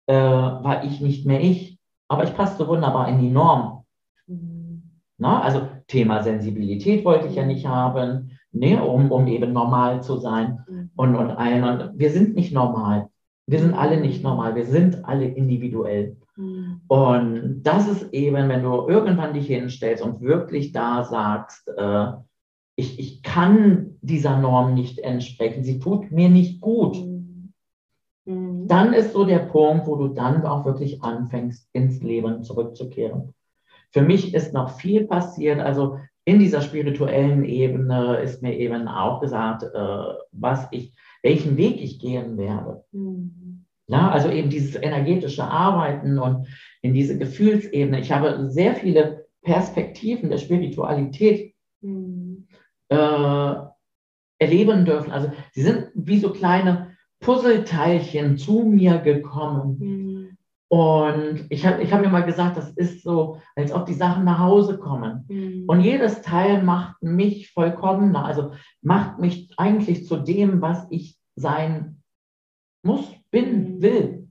äh, war ich nicht mehr ich, aber ich passte wunderbar in die Norm. Mhm. Na, also Thema Sensibilität wollte ich ja nicht haben, ne, um, um eben normal zu sein. Mhm. Und, und, allen, und wir sind nicht normal. Wir sind alle nicht normal. Wir sind alle individuell. Mhm. Und das ist eben, wenn du irgendwann dich hinstellst und wirklich da sagst, äh, ich, ich kann dieser Norm nicht entsprechen, sie tut mir nicht gut, Mhm. dann ist so der Punkt, wo du dann auch wirklich anfängst, ins Leben zurückzukehren. Für mich ist noch viel passiert. Also in dieser spirituellen Ebene ist mir eben auch gesagt, äh, was ich, welchen Weg ich gehen werde. Mhm. Ja, also eben dieses energetische Arbeiten und in diese Gefühlsebene. Ich habe sehr viele Perspektiven der Spiritualität Mhm. äh, erleben dürfen. Also sie sind wie so kleine Puzzleteilchen zu mir gekommen. Mhm. Und ich habe ich hab mir mal gesagt, das ist so, als ob die Sachen nach Hause kommen. Mhm. Und jedes Teil macht mich vollkommener, also macht mich eigentlich zu dem, was ich sein muss, bin, Mhm. will.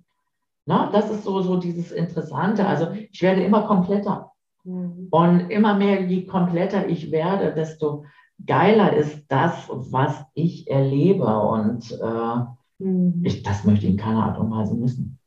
Na, das ist so, so dieses Interessante. Also ich werde immer kompletter. Mhm. Und immer mehr, je kompletter ich werde, desto geiler ist das, was ich erlebe. Und äh, Mhm. ich, das möchte ich in keiner Art und Weise missen.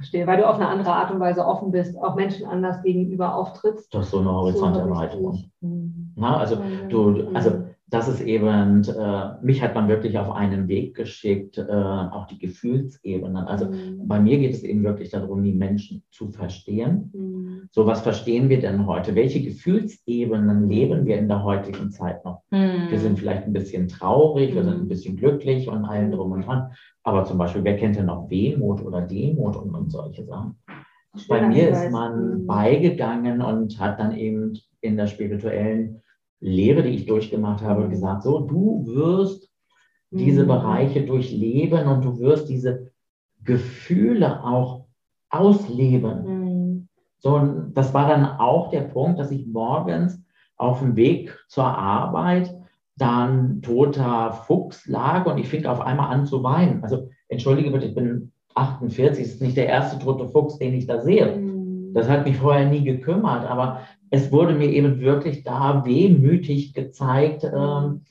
Verstehe, weil du auf eine andere Art und Weise offen bist, auch Menschen anders gegenüber auftrittst. Das ist so eine So Horizonterweiterung. dich. Mhm. Na, also du, also das ist eben, äh, mich hat man wirklich auf einen Weg geschickt, äh, auch die Gefühlsebenen. Also Mhm. bei mir geht es eben wirklich darum, die Menschen zu verstehen. Mhm. So, was verstehen wir denn heute? Welche Gefühlsebenen leben wir in der heutigen Zeit noch? Wir sind vielleicht ein bisschen traurig, wir sind ein Mhm. bisschen glücklich und allen drum und dran. Aber zum Beispiel, wer kennt denn noch Wehmut oder Demut und, und solche Sachen? Bei Schöner mir ist man Mhm. beigegangen und hat dann eben in der spirituellen Lehre, die ich durchgemacht habe, gesagt, so, du wirst diese Mhm. Bereiche durchleben und du wirst diese Gefühle auch ausleben. Mhm. So, und das war dann auch der Punkt, dass ich morgens auf dem Weg zur Arbeit dann toter Fuchs lag und ich fing auf einmal an zu weinen. Also entschuldige bitte, ich bin 48, es ist nicht der erste tote Fuchs, den ich da sehe. Mhm. Das hat mich vorher nie gekümmert, aber es wurde mir eben wirklich da wehmütig gezeigt, ähm,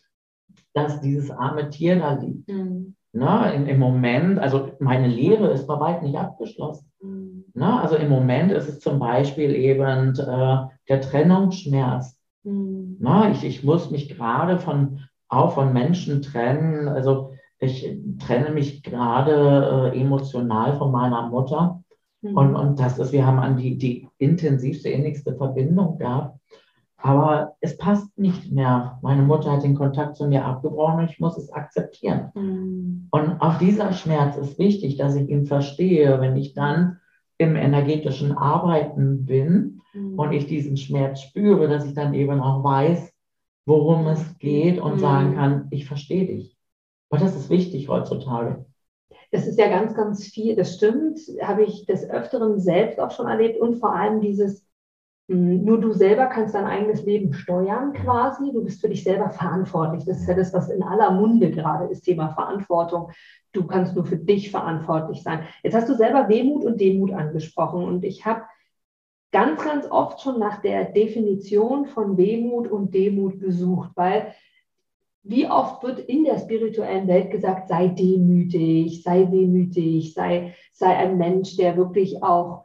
dass dieses arme Tier da liegt. Mhm. Ne? Im, Im Moment, also meine Lehre ist bei weitem nicht abgeschlossen. Mhm. Ne? Also im Moment ist es zum Beispiel eben äh, der Trennungsschmerz. Mhm. Ne? Ich, ich muss mich gerade von, auch von Menschen trennen. Also ich trenne mich gerade äh, emotional von meiner Mutter. Mhm. Und, und das ist, wir haben an die, die intensivste, innigste Verbindung gehabt. Aber es passt nicht mehr. Meine Mutter hat den Kontakt zu mir abgebrochen und ich muss es akzeptieren. Mhm. Und auch dieser Schmerz ist wichtig, dass ich ihn verstehe. Wenn ich dann im energetischen Arbeiten bin Mhm. und ich diesen Schmerz spüre, dass ich dann eben auch weiß, worum es geht und Mhm. sagen kann, ich verstehe dich. Aber das ist wichtig heutzutage. Das ist ja ganz, ganz viel, das stimmt, habe ich des Öfteren selbst auch schon erlebt und vor allem dieses, mh, nur du selber kannst dein eigenes Leben steuern quasi, du bist für dich selber verantwortlich. Das ist ja das, was in aller Munde gerade ist, Thema Verantwortung. Du kannst nur für dich verantwortlich sein. Jetzt hast du selber Wehmut und Demut angesprochen und ich habe ganz, ganz oft schon nach der Definition von Wehmut und Demut gesucht, weil wie oft wird in der spirituellen Welt gesagt, sei demütig, sei demütig, sei, sei ein Mensch, der wirklich auch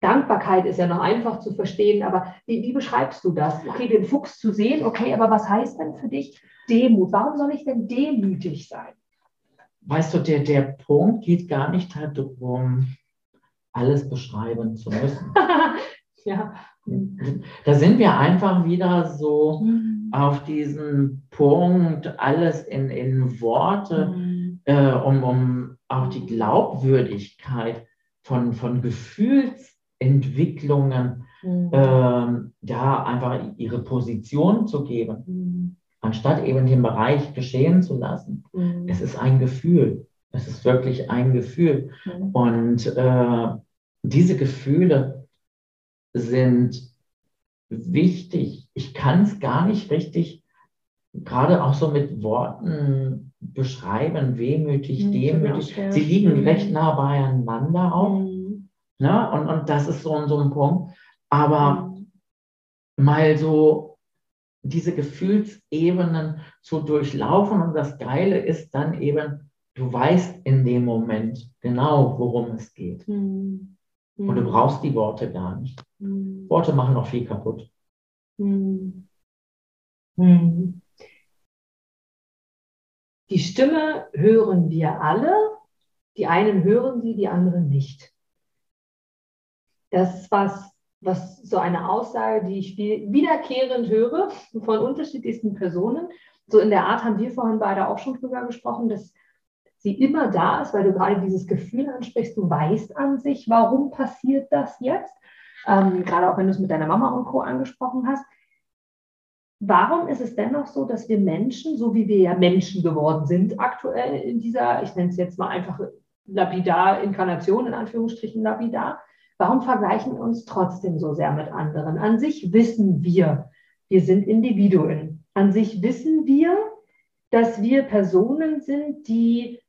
Dankbarkeit ist ja noch einfach zu verstehen, aber wie, wie beschreibst du das? Okay, den Fuchs zu sehen, okay, aber was heißt denn für dich Demut? Warum soll ich denn demütig sein? Weißt du, der, der Punkt geht gar nicht darum, alles beschreiben zu müssen. ja. Da sind wir einfach wieder so mhm. Auf diesen Punkt, alles in, in Worte, mhm. äh, um, um auch die Glaubwürdigkeit von, von Gefühlsentwicklungen, mhm. äh, ja, einfach ihre Position zu geben, mhm. anstatt eben den Bereich geschehen zu lassen. Mhm. Es ist ein Gefühl. Es ist wirklich ein Gefühl. Mhm. Und äh, diese Gefühle, sind wichtig. Ich kann es gar nicht richtig, gerade auch so mit Worten beschreiben, wehmütig, mhm, demütig. Sie liegen mhm. recht nah beieinander auch. Mhm. Ne? Und, und das ist so, so ein Punkt. Aber mhm. mal so diese Gefühlsebenen zu durchlaufen und das Geile ist dann eben, du weißt in dem Moment genau, worum es geht. Mhm. Und du hm. brauchst die Worte gar nicht. Mhm. Worte machen auch viel kaputt. Mhm. Die Stimme hören wir alle. Die einen hören sie, die anderen nicht. Das ist was, was so eine Aussage, die ich wiederkehrend höre von unterschiedlichsten Personen. So in der Art haben wir vorhin beide auch schon drüber gesprochen, dass sie immer da ist, weil du gerade dieses Gefühl ansprichst, du weißt an sich, warum passiert das jetzt, ähm, gerade auch wenn du es mit deiner Mama und Co. angesprochen hast. Warum ist es dennoch so, dass wir Menschen, so wie wir ja Menschen geworden sind aktuell in dieser, ich nenne es jetzt mal einfach lapidar Inkarnation, in Anführungsstrichen lapidar, warum vergleichen wir uns trotzdem so sehr mit anderen? An sich wissen wir, wir sind Individuen. An sich wissen wir, dass wir Personen sind, die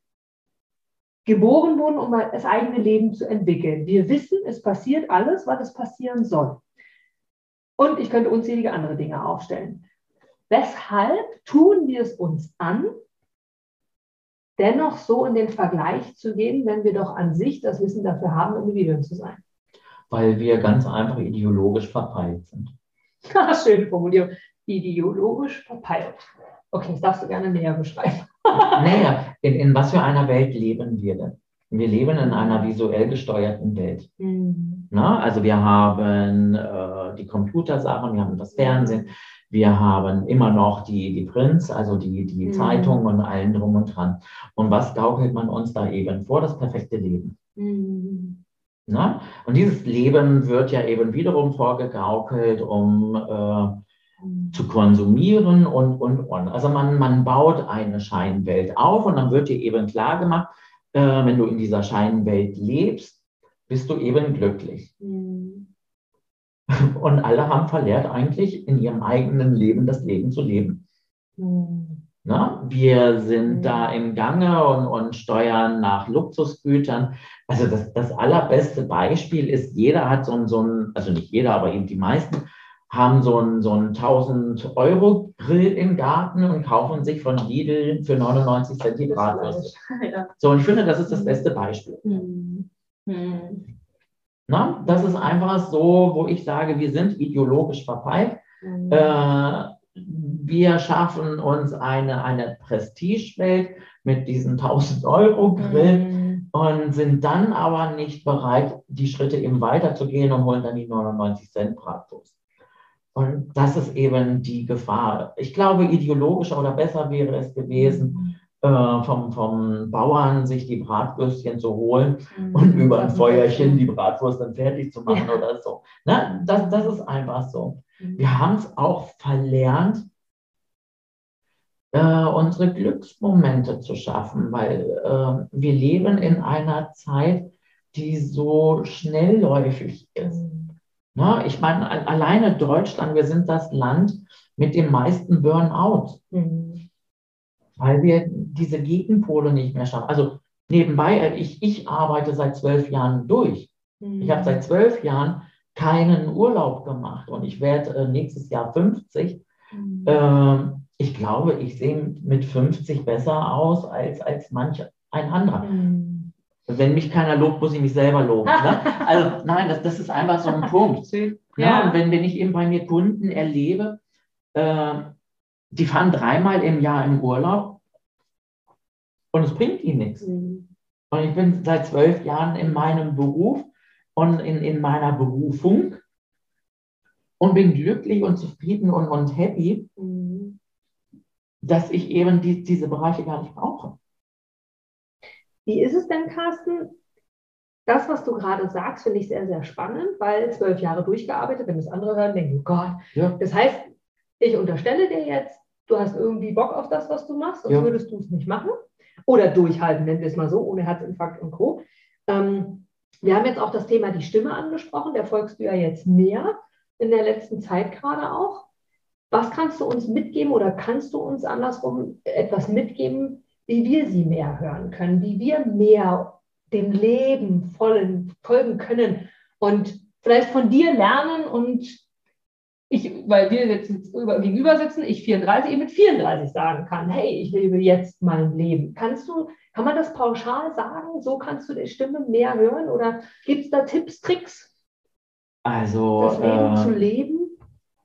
geboren wurden, um das eigene Leben zu entwickeln. Wir wissen, es passiert alles, was es passieren soll. Und ich könnte unzählige andere Dinge aufstellen. Weshalb tun wir es uns an, dennoch so in den Vergleich zu gehen, wenn wir doch an sich das Wissen dafür haben, Individuen zu sein? Weil wir ganz einfach ideologisch verpeilt sind. Schöne Formulierung. Ideologisch verpeilt. Okay, das darfst du gerne näher beschreiben. Naja, in, in was für einer Welt leben wir denn? Wir leben in einer visuell gesteuerten Welt. Mhm. Na, also wir haben äh, die Computersachen, wir haben das Fernsehen, wir haben immer noch die, die Prints, also die, die mhm. Zeitungen und allen drum und dran. Und was gaukelt man uns da eben vor? Das perfekte Leben. Mhm. Na? Und dieses Leben wird ja eben wiederum vorgegaukelt, um äh, zu konsumieren und, und, und. Also man, man baut eine Scheinwelt auf und dann wird dir eben klar gemacht, äh, wenn du in dieser Scheinwelt lebst, bist du eben glücklich. Mhm. Und alle haben verlehrt eigentlich in ihrem eigenen Leben das Leben zu leben. Mhm. Na, wir sind mhm. da im Gange und, und steuern nach Luxusgütern. Also das, das allerbeste Beispiel ist, jeder hat so so ein, also nicht jeder, aber eben die meisten haben so einen, so einen 1000 Euro Grill im Garten und kaufen sich von Lidl für 99 Cent die Bratwurst. Ja. So, und ich finde, das ist das beste Beispiel. Mhm. Mhm. Na, das ist einfach so, wo ich sage, wir sind ideologisch verpeilt. Mhm. Äh, wir schaffen uns eine, eine Prestigewelt mit diesen 1000 Euro Grill mhm. und sind dann aber nicht bereit, die Schritte eben weiterzugehen und holen dann die 99 Cent Bratwurst. Und das ist eben die Gefahr. Ich glaube, ideologischer oder besser wäre es gewesen, äh, vom, vom Bauern sich die Bratwürstchen zu holen mhm. und über ein Feuerchen die Bratwurst dann fertig zu machen ja. oder so. Na, das, das ist einfach so. Mhm. Wir haben es auch verlernt, äh, unsere Glücksmomente zu schaffen, weil äh, wir leben in einer Zeit, die so schnellläufig ist. Mhm. Na, ich meine, alleine Deutschland, wir sind das Land mit dem meisten Burnout, mhm. weil wir diese Gegenpole nicht mehr schaffen. Also nebenbei, äh, ich, ich arbeite seit zwölf Jahren durch. Mhm. Ich habe seit zwölf Jahren keinen Urlaub gemacht und ich werde äh, nächstes Jahr 50. Mhm. Äh, ich glaube, ich sehe mit 50 besser aus als, als manch ein anderer. Mhm. Wenn mich keiner lobt, muss ich mich selber loben. Ne? Also nein, das, das ist einfach so ein Punkt. Ja. ja. und wenn, wenn ich eben bei mir Kunden erlebe, äh, die fahren dreimal im Jahr im Urlaub und es bringt ihnen nichts. Mhm. Und ich bin seit zwölf Jahren in meinem Beruf und in, in meiner Berufung und bin glücklich und zufrieden und, und happy, mhm. dass ich eben die, diese Bereiche gar nicht brauche. Wie ist es denn, Carsten? Das, was du gerade sagst, finde ich sehr, sehr spannend, weil zwölf Jahre durchgearbeitet, wenn das andere hören, denken, oh Gott. Ja. Das heißt, ich unterstelle dir jetzt, du hast irgendwie Bock auf das, was du machst, sonst ja. würdest du es nicht machen. Oder durchhalten, nennen wir es mal so, ohne Herzinfarkt und Co. Ähm, wir haben jetzt auch das Thema die Stimme angesprochen, der folgst du ja jetzt mehr in der letzten Zeit gerade auch. Was kannst du uns mitgeben oder kannst du uns andersrum etwas mitgeben, wie wir sie mehr hören können, wie wir mehr dem Leben vollen, folgen können und vielleicht von dir lernen und ich, weil wir jetzt gegenüber sitzen, ich 34, ich mit 34 sagen kann, hey, ich lebe jetzt mein Leben. Kannst du, kann man das pauschal sagen? So kannst du die Stimme mehr hören oder gibt es da Tipps, Tricks? Also das Leben äh, zu leben?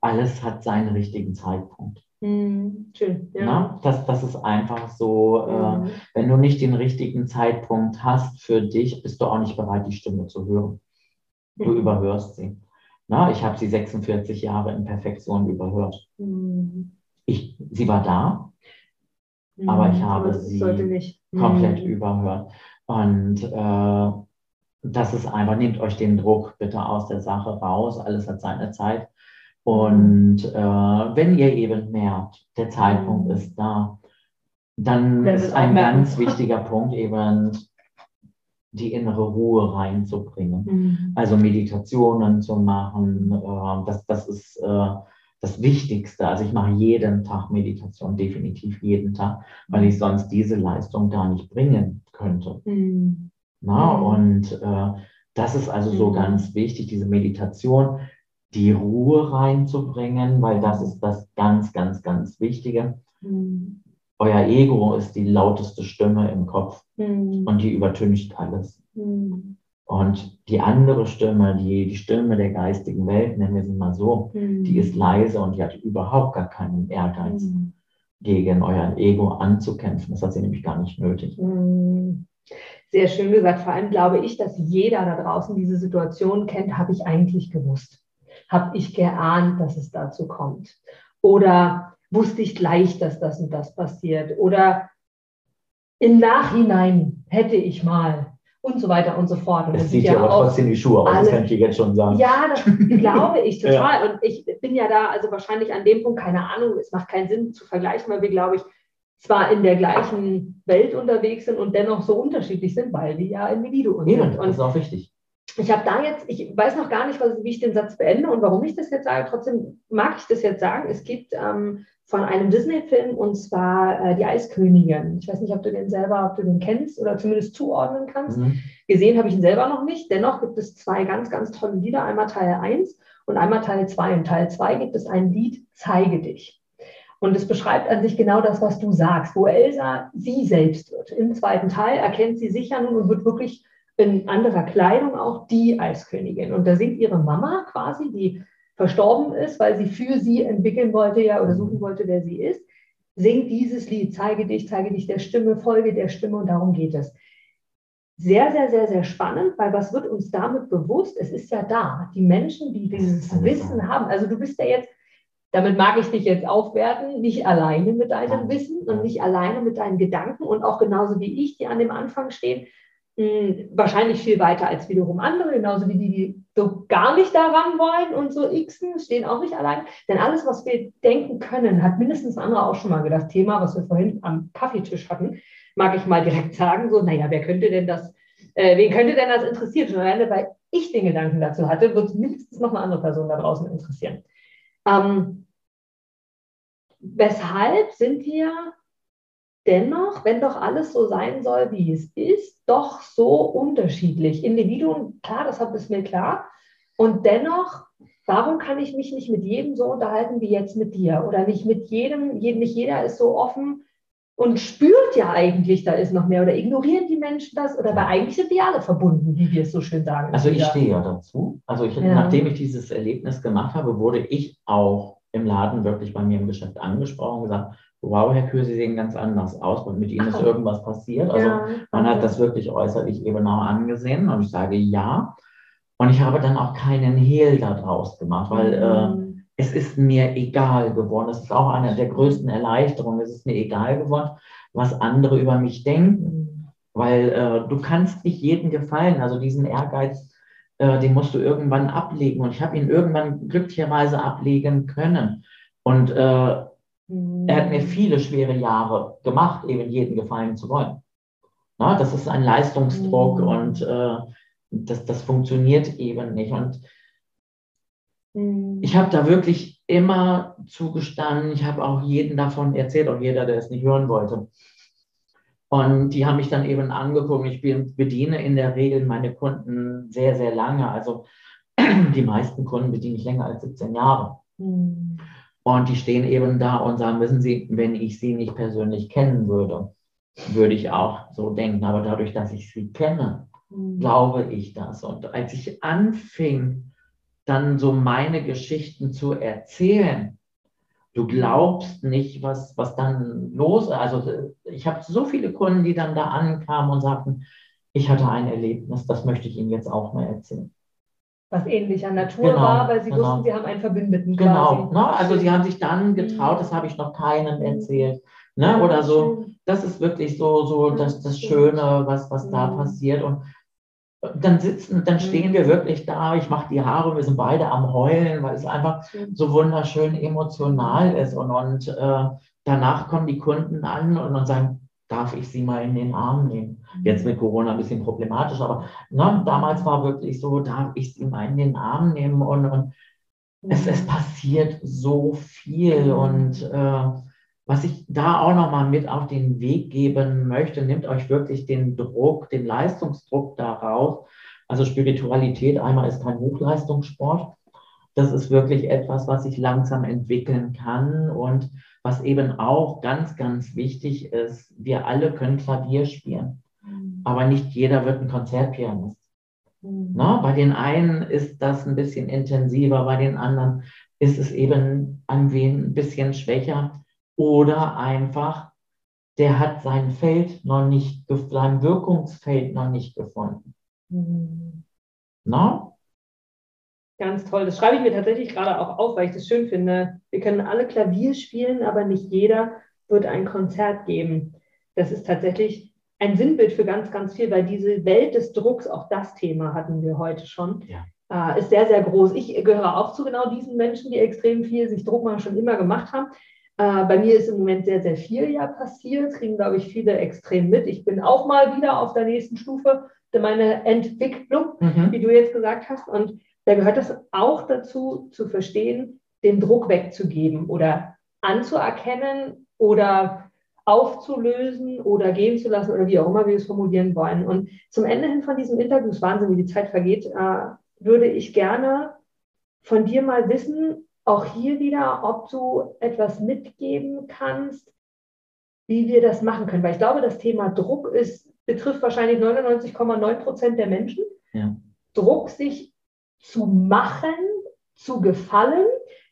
Alles hat seinen richtigen Zeitpunkt. Hm, schön, ja. Na, das, das ist einfach so, mhm. äh, wenn du nicht den richtigen Zeitpunkt hast für dich, bist du auch nicht bereit, die Stimme zu hören. Du überhörst sie. Na, ich habe sie 46 Jahre in Perfektion überhört. Mhm. Ich, sie war da, aber ich hm, habe sie komplett hm. überhört. Und äh, das ist einfach, nehmt euch den Druck bitte aus der Sache raus. Alles hat seine Zeit. Und äh, wenn ihr eben merkt, der Zeitpunkt mhm. ist da, dann das ist ein ganz wichtiger Punkt eben die innere Ruhe reinzubringen. Mhm. Also Meditationen zu machen, äh, das, das ist äh, das Wichtigste. Also ich mache jeden Tag Meditation, definitiv jeden Tag, weil ich sonst diese Leistung gar nicht bringen könnte. Mhm. Na, mhm. und äh, das ist also so mhm. ganz wichtig, diese Meditation die Ruhe reinzubringen, weil das ist das ganz, ganz, ganz Wichtige. Mhm. Euer Ego ist die lauteste Stimme im Kopf mhm. und die übertüncht alles. Mhm. Und die andere Stimme, die, die Stimme der geistigen Welt, nennen wir sie mal so, mhm. die ist leise und die hat überhaupt gar keinen Ehrgeiz, mhm. gegen euer Ego anzukämpfen. Das hat sie nämlich gar nicht nötig. Mhm. Sehr schön gesagt. Vor allem glaube ich, dass jeder da draußen diese Situation kennt, habe ich eigentlich gewusst habe ich geahnt, dass es dazu kommt? Oder wusste ich gleich, dass das und das passiert? Oder im Nachhinein hätte ich mal und so weiter und so fort. Und es sieht ja aber trotzdem die Schuhe aus, das kann ich dir jetzt schon sagen. Ja, das glaube ich total. ja. Und ich bin ja da, also wahrscheinlich an dem Punkt, keine Ahnung, es macht keinen Sinn zu vergleichen, weil wir, glaube ich, zwar in der gleichen Welt unterwegs sind und dennoch so unterschiedlich sind, weil wir ja Individuen ja, sind. Und das ist auch wichtig ich habe da jetzt, ich weiß noch gar nicht, was, wie ich den Satz beende und warum ich das jetzt sage. Trotzdem mag ich das jetzt sagen. Es gibt ähm, von einem Disney-Film und zwar äh, Die Eiskönigin. Ich weiß nicht, ob du den selber, ob du den kennst oder zumindest zuordnen kannst. Mhm. Gesehen habe ich ihn selber noch nicht. Dennoch gibt es zwei ganz, ganz tolle Lieder. Einmal Teil 1 und einmal Teil 2. In Teil 2 gibt es ein Lied Zeige dich. Und es beschreibt an sich genau das, was du sagst, wo Elsa sie selbst wird. Im zweiten Teil erkennt sie sich nun und wird wirklich in anderer Kleidung auch die Eiskönigin. Und da singt ihre Mama quasi, die verstorben ist, weil sie für sie entwickeln wollte ja oder suchen wollte, wer sie ist, singt dieses Lied, zeige dich, zeige dich der Stimme, folge der Stimme und darum geht es. Sehr, sehr, sehr, sehr spannend, weil was wird uns damit bewusst? Es ist ja da. Die Menschen, die dieses Wissen haben, also du bist ja jetzt, damit mag ich dich jetzt aufwerten, nicht alleine mit deinem Wissen und nicht alleine mit deinen Gedanken und auch genauso wie ich, die an dem Anfang stehen, wahrscheinlich viel weiter als wiederum andere, genauso wie die, die so gar nicht daran wollen und so Xen stehen auch nicht allein. Denn alles, was wir denken können, hat mindestens ein anderer auch schon mal gedacht. Thema, was wir vorhin am Kaffeetisch hatten, mag ich mal direkt sagen, so, naja, wer könnte denn das, äh, wen könnte denn das interessieren? Schon alleine, weil ich den Gedanken dazu hatte, wird mindestens noch eine andere Person da draußen interessieren. Ähm, weshalb sind wir dennoch, wenn doch alles so sein soll, wie es ist, doch so unterschiedlich. Individuen, klar, das ist mir klar. Und dennoch warum kann ich mich nicht mit jedem so unterhalten wie jetzt mit dir? Oder nicht mit jedem, nicht jeder ist so offen und spürt ja eigentlich, da ist noch mehr. Oder ignorieren die Menschen das? Oder weil eigentlich sind die alle verbunden, wie wir es so schön sagen. Also ich stehe ja dazu. Also ich, ja. nachdem ich dieses Erlebnis gemacht habe, wurde ich auch im Laden wirklich bei mir im Geschäft angesprochen und gesagt, wow, Herr Kühl, Sie sehen ganz anders aus und mit Ihnen ist irgendwas passiert. Also ja. man hat das wirklich äußerlich eben auch angesehen und ich sage ja. Und ich habe dann auch keinen Hehl daraus gemacht, weil mhm. äh, es ist mir egal geworden. Das ist auch eine der größten Erleichterungen. Es ist mir egal geworden, was andere über mich denken, weil äh, du kannst nicht jedem gefallen. Also diesen Ehrgeiz, äh, den musst du irgendwann ablegen. Und ich habe ihn irgendwann glücklicherweise ablegen können. Und äh, er hat mir viele schwere Jahre gemacht, eben jedem gefallen zu wollen. Na, das ist ein Leistungsdruck mhm. und äh, das, das funktioniert eben nicht. Und mhm. ich habe da wirklich immer zugestanden. Ich habe auch jeden davon erzählt, auch jeder, der es nicht hören wollte. Und die haben mich dann eben angeguckt. Ich bediene in der Regel meine Kunden sehr, sehr lange. Also die meisten Kunden bediene ich länger als 17 Jahre. Mhm. Und die stehen eben da und sagen, wissen Sie, wenn ich Sie nicht persönlich kennen würde, würde ich auch so denken. Aber dadurch, dass ich Sie kenne, Mhm. glaube ich das. Und als ich anfing, dann so meine Geschichten zu erzählen, du glaubst nicht, was, was dann los ist. Also ich habe so viele Kunden, die dann da ankamen und sagten, ich hatte ein Erlebnis, das möchte ich Ihnen jetzt auch mal erzählen. Was ähnlich an Natur genau, war, weil Sie genau. wussten, Sie haben einen Verbündeten. Genau, ne? also Sie haben sich dann getraut, das habe ich noch keinem mhm. erzählt. Ne? Oder so, das ist wirklich so, so das, das Schöne, was, was da mhm. passiert. Und dann sitzen, dann mhm. stehen wir wirklich da, ich mache die Haare, wir sind beide am Heulen, weil es einfach so wunderschön emotional ist. Und, und äh, danach kommen die Kunden an und, und sagen, darf ich sie mal in den Arm nehmen? Mhm. Jetzt mit Corona ein bisschen problematisch, aber ne, damals war wirklich so, darf ich sie mal in den Arm nehmen? Und, und es, es passiert so viel und äh, was ich da auch nochmal mit auf den Weg geben möchte, nimmt euch wirklich den Druck, den Leistungsdruck daraus. Also Spiritualität einmal ist kein Hochleistungssport. Das ist wirklich etwas, was sich langsam entwickeln kann und was eben auch ganz, ganz wichtig ist. Wir alle können Klavier spielen, mhm. aber nicht jeder wird ein Konzertpianist. Mhm. Na, bei den einen ist das ein bisschen intensiver, bei den anderen ist es eben ein bisschen schwächer oder einfach, der hat sein Feld noch nicht, sein Wirkungsfeld noch nicht gefunden. Mhm. Na? Ganz toll. Das schreibe ich mir tatsächlich gerade auch auf, weil ich das schön finde. Wir können alle Klavier spielen, aber nicht jeder wird ein Konzert geben. Das ist tatsächlich ein Sinnbild für ganz, ganz viel, weil diese Welt des Drucks, auch das Thema hatten wir heute schon, ja. äh, ist sehr, sehr groß. Ich gehöre auch zu genau diesen Menschen, die extrem viel sich Druck mal schon immer gemacht haben. Äh, bei mir ist im Moment sehr, sehr viel ja passiert, kriegen, glaube ich, viele extrem mit. Ich bin auch mal wieder auf der nächsten Stufe meiner Entwicklung, mhm. wie du jetzt gesagt hast. Und da gehört es auch dazu, zu verstehen, den Druck wegzugeben oder anzuerkennen oder aufzulösen oder gehen zu lassen oder wie auch immer wir es formulieren wollen. Und zum Ende hin von diesem Interview, es Wahnsinn, wie die Zeit vergeht, äh, würde ich gerne von dir mal wissen, auch hier wieder, ob du etwas mitgeben kannst, wie wir das machen können. Weil ich glaube, das Thema Druck ist, betrifft wahrscheinlich 99,9 Prozent der Menschen. Ja. Druck sich zu machen, zu gefallen,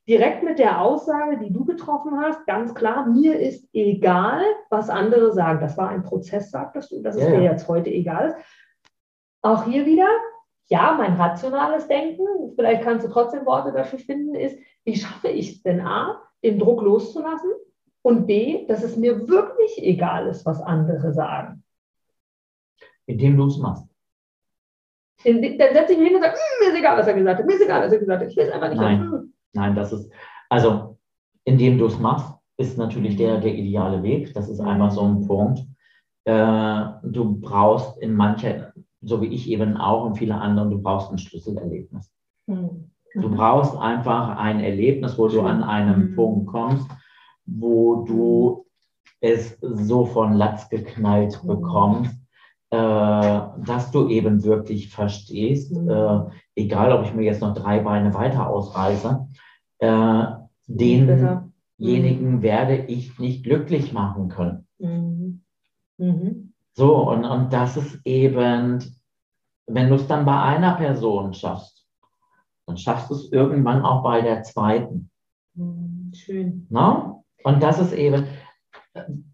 direkt mit der Aussage, die du getroffen hast, ganz klar, mir ist egal, was andere sagen. Das war ein Prozess, sagtest du, dass es ja, mir jetzt heute egal ist. Auch hier wieder, ja, mein rationales Denken, vielleicht kannst du trotzdem Worte dafür finden, ist, wie schaffe ich es denn A, den Druck loszulassen und B, dass es mir wirklich egal ist, was andere sagen? Indem du es machst. In, dann setze ich mich hin und sage, hm, mir ist egal, was er gesagt hat, mir ist egal, was er gesagt hat, ich will es einfach nicht Nein. Hm. Nein, das ist, also indem du es machst, ist natürlich der, der ideale Weg. Das ist einfach so ein Punkt. Äh, du brauchst in manchen, so wie ich eben auch und viele anderen, du brauchst ein Schlüsselerlebnis. Mhm. Du brauchst einfach ein Erlebnis, wo du an einem mhm. Punkt kommst, wo du es so von Latz geknallt mhm. bekommst, äh, dass du eben wirklich verstehst, Mhm. äh, egal ob ich mir jetzt noch drei Beine weiter ausreiße, äh, denjenigen werde ich nicht glücklich machen können. Mhm. Mhm. So, und, und das ist eben, wenn du es dann bei einer Person schaffst, dann schaffst du es irgendwann auch bei der zweiten. Mhm. Schön. Ne? Und das ist eben,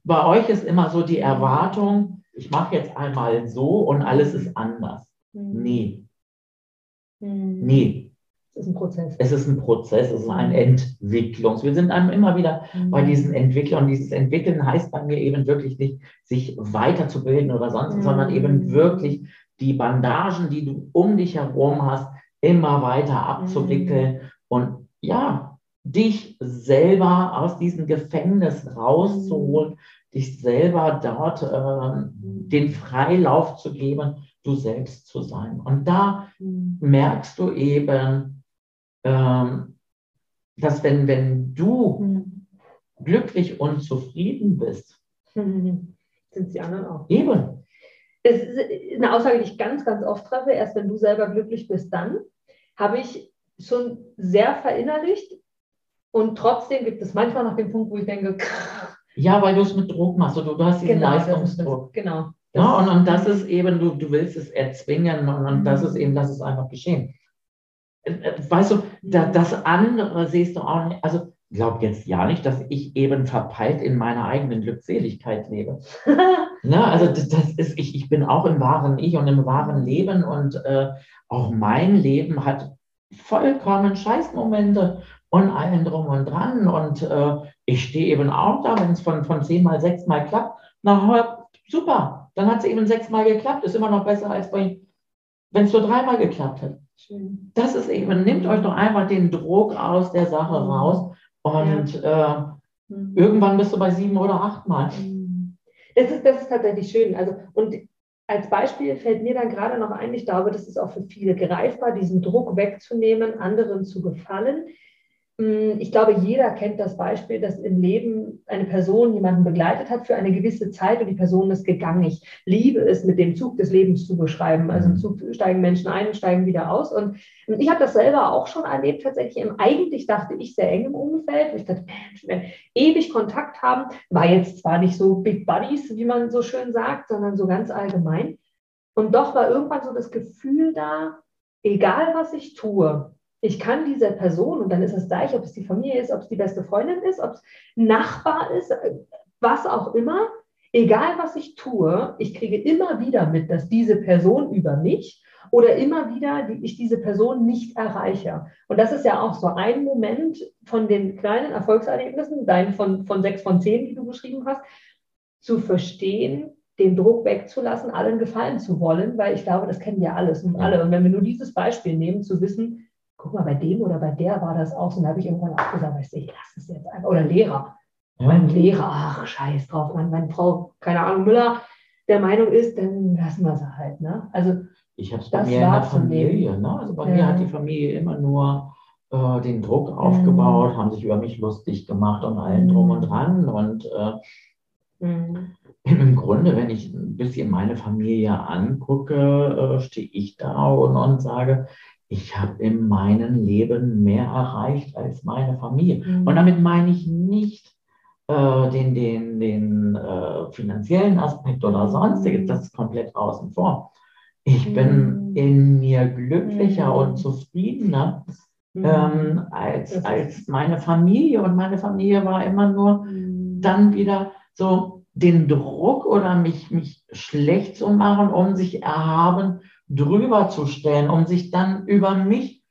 bei euch ist immer so die Erwartung, ich mache jetzt einmal so und alles ist anders. Mhm. Nee, Mhm. nee. Das ist ein Prozess. Es ist ein Prozess, es ist ein Entwicklungs. Wir sind einem immer wieder bei diesen Entwicklern. Und dieses Entwickeln heißt bei mir eben wirklich nicht, sich weiterzubilden oder sonst, Mhm. sondern eben wirklich die Bandagen, die du um dich herum hast, immer weiter abzuwickeln und ja, dich selber aus diesem Gefängnis rauszuholen, dich selber dort äh, den Freilauf zu geben, du selbst zu sein. Und da Mhm. merkst du eben, ähm, dass wenn, wenn du Mhm. glücklich und zufrieden bist, Mhm. Sind es die anderen auch. eben, Es ist eine Aussage, die ich ganz, ganz oft treffe. Erst wenn du selber glücklich bist, dann habe ich schon sehr verinnerlicht. Und trotzdem gibt es manchmal noch den Punkt, wo ich denke, ja, weil du es mit Druck machst, du, du hast diesen genau, das ist das, Leistungsdruck. genau. Ja, und, und das ist eben, du, du willst es erzwingen und, und das Mhm. ist eben, das ist einfach geschehen. Äh, äh, Weißt du, da, das andere siehst du auch nicht, also glaub jetzt ja nicht, dass ich eben verpeilt in meiner eigenen Glückseligkeit lebe. Ne, also das, das ist, ich, ich bin auch im wahren Ich und im wahren Leben und äh, auch mein Leben hat vollkommen Scheißmomente und allen drum und dran. Und äh, ich stehe eben auch da, wenn es von, von zehnmal, sechsmal klappt. Na super, dann hat es eben sechsmal geklappt. Ist immer noch besser, als wenn es nur dreimal geklappt hat. Schön. Das ist eben, nehmt euch doch einfach den Druck aus der Sache Mhm. raus und äh, Mhm. irgendwann bist du bei sieben oder achtmal. Das ist, das ist tatsächlich schön. Also, und als Beispiel fällt mir dann gerade noch ein, ich glaube, das ist auch für viele greifbar, diesen Druck wegzunehmen, anderen zu gefallen. Mm, Ich glaube, jeder kennt das Beispiel, dass im Leben eine Person jemanden begleitet hat für eine gewisse Zeit und die Person ist gegangen. Ich liebe es, mit dem Zug des Lebens zu beschreiben. Also im Zug steigen Menschen ein und steigen wieder aus. Und ich habe das selber auch schon erlebt, tatsächlich im eigentlich dachte ich sehr engem Umfeld. Ich dachte, Mensch, wir ewig Kontakt haben, war jetzt zwar nicht so Big Buddies, wie man so schön sagt, sondern so ganz allgemein. Und doch war irgendwann so das Gefühl da, egal was ich tue, ich kann dieser Person, und dann ist es gleich, ob es die Familie ist, ob es die beste Freundin ist, ob es Nachbar ist, was auch immer, egal was ich tue, ich kriege immer wieder mit, dass diese Person über mich oder immer wieder die, ich diese Person nicht erreiche. Und das ist ja auch so ein Moment von den kleinen Erfolgserlebnissen, dein von, von sechs von zehn, die du beschrieben hast, zu verstehen, den Druck wegzulassen, allen gefallen zu wollen, weil ich glaube, das kennen wir alles und alle. Und wenn wir nur dieses Beispiel nehmen, zu wissen, guck mal, bei dem oder bei der war das auch so, und da habe ich irgendwann auch gesagt, weißt du, ich lasse es jetzt einfach. Oder Lehrer. Mein Lehrer, ach, scheiß drauf, meine, meine Frau, keine Ahnung, Müller, der Meinung ist, dann lassen wir sie halt. Ne? Also, Ich habe es bei mir in der. Familie. Ne? Also bei Ja. mir hat die Familie immer nur äh, den Druck aufgebaut, Mhm. haben sich über mich lustig gemacht und allen drum und Mhm. dran. Und äh, mh, im Grunde, wenn ich ein bisschen meine Familie angucke, äh, stehe ich da und, und sage, ich habe in meinem Leben mehr erreicht als meine Familie. mh, Und damit meine ich nicht äh, den, den, den äh, finanziellen Aspekt oder Mhm. sonstiges, das ist komplett außen vor. Ich bin Mhm. in mir glücklicher Mhm. und zufriedener mh, ähm, als, als meine Familie. Und meine Familie war immer nur mh, dann wieder so den Druck oder mich, mich schlecht zu machen, um sich erhaben drüber zu stellen, um sich dann über mich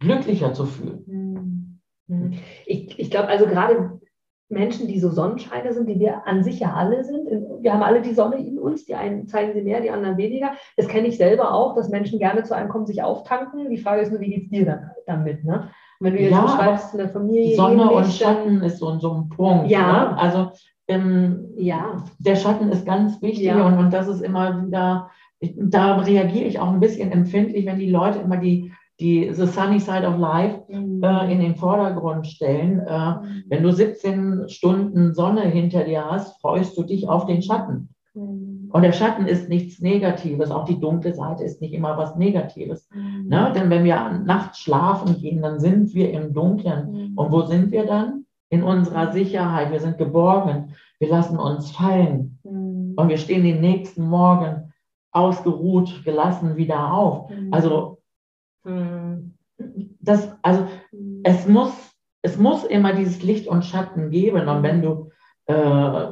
glücklicher zu fühlen. mh, mh. Ich, ich glaube, also gerade Menschen, die so Sonnenscheine sind, die wir an sich ja alle sind. in- Wir haben alle die Sonne in uns, die einen zeigen sie mehr, die anderen weniger. Das kenne ich selber auch, dass Menschen gerne zu einem kommen, sich auftanken. Die Frage ist nur, wie geht es dir dann damit? Ne? Und wenn du jetzt Ja, beschreibst, eine Familie. Sonne und Schatten ist so, so ein Punkt. Ja. Ne? Also ähm, Ja. der Schatten ist ganz wichtig Ja. und, und das ist immer wieder, ich, da reagiere ich auch ein bisschen empfindlich, wenn die Leute immer die, die The Sunny Side of Life äh, in den Vordergrund stellen. Äh, wenn du 17 Stunden Sonne hinter dir hast, freust du dich auf den Schatten. Mhm. Und der Schatten ist nichts Negatives, auch die dunkle Seite ist nicht immer was Negatives. Mhm. Ne? Denn wenn wir nachts schlafen gehen, dann sind wir im Dunkeln. Mhm. Und wo sind wir dann? In unserer Sicherheit. Wir sind geborgen. Wir lassen uns fallen. Mhm. Und wir stehen den nächsten Morgen ausgeruht, gelassen wieder auf. Mhm. Also, mhm. das, also es, muss, es muss immer dieses Licht und Schatten geben. Und wenn du äh,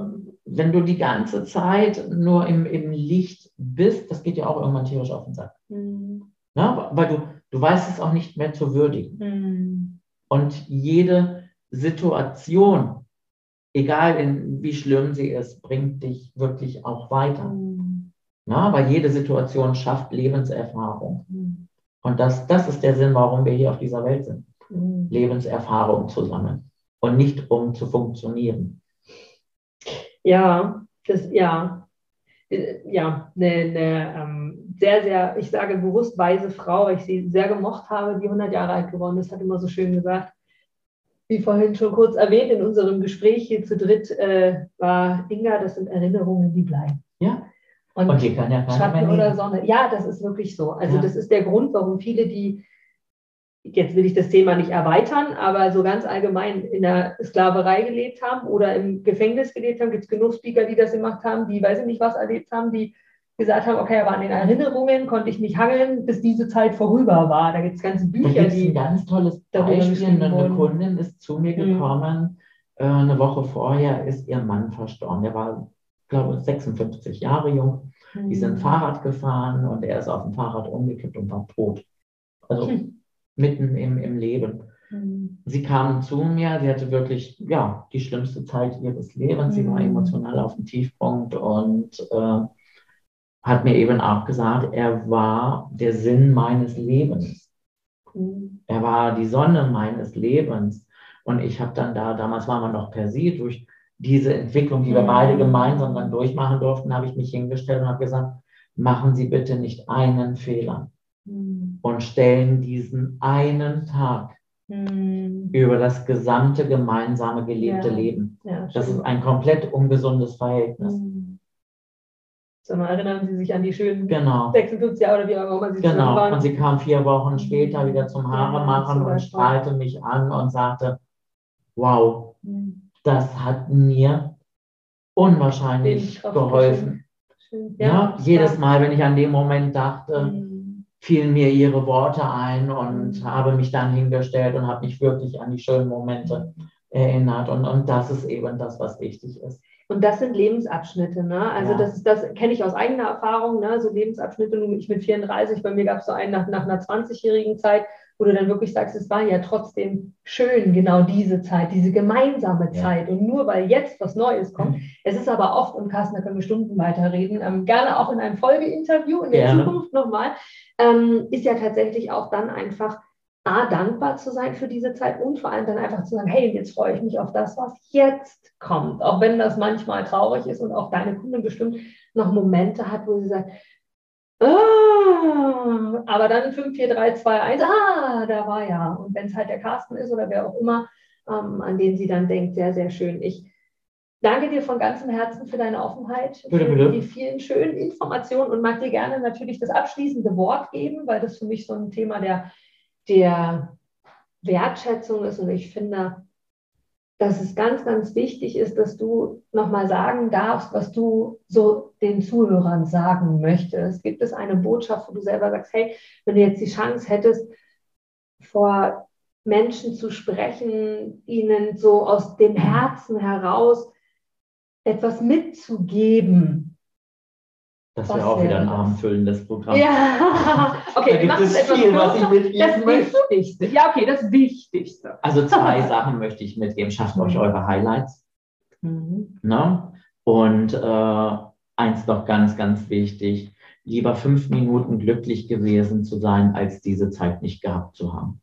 wenn du die ganze Zeit nur im, im Licht bist, das geht ja auch irgendwann tierisch auf den Sack. Mhm. Ja, weil du, du weißt es auch nicht mehr zu würdigen. Mhm. Und jede Situation, egal in, wie schlimm sie ist, bringt dich wirklich auch weiter. Ja, weil jede Situation schafft Lebenserfahrung. Mhm. Und das, das ist der Sinn, warum wir hier auf dieser Welt sind. Mhm. Lebenserfahrung zu sammeln und nicht um zu funktionieren. Ja, das, ja, äh, ja, eine, eine ähm, sehr, sehr, ich sage bewusst weise Frau, weil ich sie sehr gemocht habe, die 100 Jahre alt geworden ist, hat immer so schön gesagt, wie vorhin schon kurz erwähnt in unserem Gespräch hier zu dritt, äh, war Inga, das sind Erinnerungen, die bleiben. Ja. Und, Und die kann ja Schatten oder Sonne. Ja, das ist wirklich so. Also ja. das ist der Grund, warum viele, die jetzt will ich das Thema nicht erweitern, aber so ganz allgemein in der Sklaverei gelebt haben oder im Gefängnis gelebt haben, gibt es genug Speaker, die das gemacht haben, die weiß ich nicht was erlebt haben, die gesagt haben, okay, aber an den Erinnerungen konnte ich mich hangeln, bis diese Zeit vorüber war. Da gibt es ganze Bücher, da die. Ein ganz tolles Beispiel. Eine Kundin ist zu mir mhm. gekommen, mhm. eine Woche vorher ist ihr Mann verstorben. Der war, glaube ich, 56 Jahre jung. Mhm. Die sind. Fahrrad gefahren und er ist auf dem Fahrrad umgekippt und war tot. Also mhm mitten im, im Leben. Mhm. Sie kam zu mir, sie hatte wirklich ja, die schlimmste Zeit ihres Lebens. Sie war mhm. emotional auf dem Tiefpunkt und äh, hat mir eben auch gesagt, er war der Sinn meines Lebens. Er war die Sonne meines Lebens. Und ich habe dann da, damals waren wir noch per Sie, durch diese Entwicklung, die wir mhm. beide gemeinsam dann durchmachen durften, habe ich mich hingestellt und habe gesagt, machen Sie bitte nicht einen Fehler. Mhm. und stellen diesen einen Tag mhm. über das gesamte gemeinsame gelebte ja. Leben. Ja, das ist ein komplett ungesundes Verhältnis. Mhm. Sondern erinnern Sie sich an die schönen genau. 56 Jahre oder wie auch immer Sie Genau, waren. und sie kam vier Wochen später wieder zum Haare machen ja, und strahlte mich an und sagte, wow. Das hat mir unwahrscheinlich geholfen. Ja, ja, jedes Mal, wenn ich an den Moment dachte, mhm fielen mir ihre Worte ein und habe mich dann hingestellt und habe mich wirklich an die schönen Momente erinnert. Und, und das ist eben das, was wichtig ist. Und das sind Lebensabschnitte, ne? Also ja. das, das kenne ich aus eigener Erfahrung, ne? So Lebensabschnitte, ich bin 34, bei mir gab es so einen nach, nach einer 20-jährigen Zeit, wo du dann wirklich sagst, es war ja trotzdem schön, genau diese Zeit, diese gemeinsame Zeit. Ja. Und nur weil jetzt was Neues kommt, mhm. es ist aber oft, und Carsten, da können wir Stunden weiterreden, ähm, gerne auch in einem Folgeinterview in der gerne. Zukunft nochmal, ähm, ist ja tatsächlich auch dann einfach A, dankbar zu sein für diese Zeit und vor allem dann einfach zu sagen, hey, jetzt freue ich mich auf das, was jetzt kommt. Auch wenn das manchmal traurig ist und auch deine Kundin bestimmt noch Momente hat, wo sie sagt, ah, aber dann 5, 4, 3, 2, 1, ah, da war ja. Und wenn es halt der Carsten ist oder wer auch immer, ähm, an den sie dann denkt, sehr, sehr schön. Ich danke dir von ganzem Herzen für deine Offenheit, bitte, für die vielen schönen Informationen und mag dir gerne natürlich das abschließende Wort geben, weil das für mich so ein Thema der, der Wertschätzung ist und ich finde, dass es ganz, ganz wichtig ist, dass du nochmal sagen darfst, was du so den Zuhörern sagen möchtest. Gibt es eine Botschaft, wo du selber sagst, hey, wenn du jetzt die Chance hättest, vor Menschen zu sprechen, ihnen so aus dem Herzen heraus etwas mitzugeben. Das wäre auch wieder ein abendfüllendes Programm. Ja, okay, da gibt es viel, kürzer. was ich mitgeben das möchte. Wichtigste. Ja, okay, das Wichtigste. Also zwei Sachen möchte ich mitgeben. Schafft euch eure Highlights. Mhm. Ne? Und äh, eins noch ganz, ganz wichtig. Lieber fünf Minuten glücklich gewesen zu sein, als diese Zeit nicht gehabt zu haben.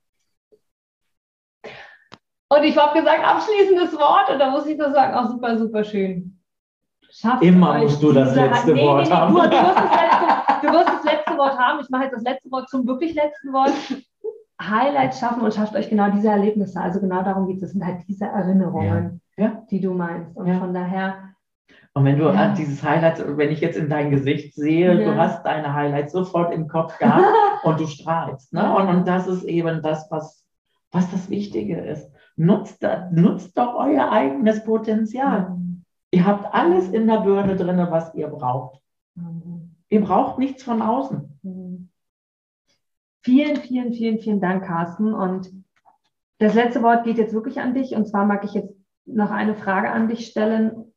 Und ich habe gesagt, abschließendes Wort. Und da muss ich nur sagen, auch super, super schön. Schafft Immer musst du das letzte nee, Wort nee, nee, haben. Du, du, wirst letzte, du, wirst das letzte, Wort haben. Ich mache jetzt das letzte Wort zum wirklich letzten Wort. Highlights schaffen und schafft euch genau diese Erlebnisse. Also genau darum geht es. Das sind halt diese Erinnerungen, ja. Ja. die du meinst. Und ja. von daher. Und wenn du dieses Highlight, wenn ich jetzt in dein Gesicht sehe, du hast deine Highlights sofort im Kopf gehabt und du strahlst. Ne? Und, und das ist eben das, was, was das Wichtige ist. Nutzt, nutzt doch euer eigenes Potenzial. Ihr habt alles in der Birne drin, was ihr braucht. Mhm. Ihr braucht nichts von außen. Mhm. Vielen, vielen, vielen, vielen Dank, Carsten. Und das letzte Wort geht jetzt wirklich an dich. Und zwar mag ich jetzt noch eine Frage an dich stellen.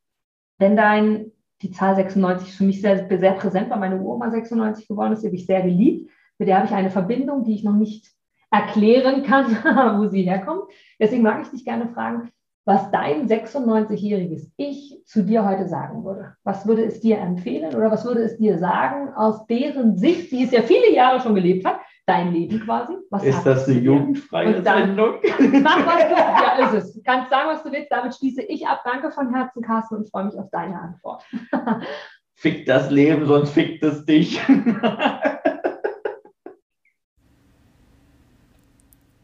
Wenn dein, die Zahl 96 ist für mich sehr, sehr präsent, weil meine Uroma 96 geworden ist, die habe ich sehr geliebt. Mit der habe ich eine Verbindung, die ich noch nicht erklären kann, wo sie herkommt. Deswegen mag ich dich gerne fragen, was dein 96-jähriges Ich zu dir heute sagen würde. Was würde es dir empfehlen oder was würde es dir sagen aus deren Sicht, die es ja viele Jahre schon gelebt hat, dein Leben quasi? Was ist das eine jugendfreie Sendung? Mach was du Ja, ist es. Du kannst sagen, was du willst. Damit schließe ich ab. Danke von Herzen, Carsten, und freue mich auf deine Antwort. Fick das Leben, sonst fickt es dich.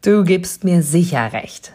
Du gibst mir sicher recht,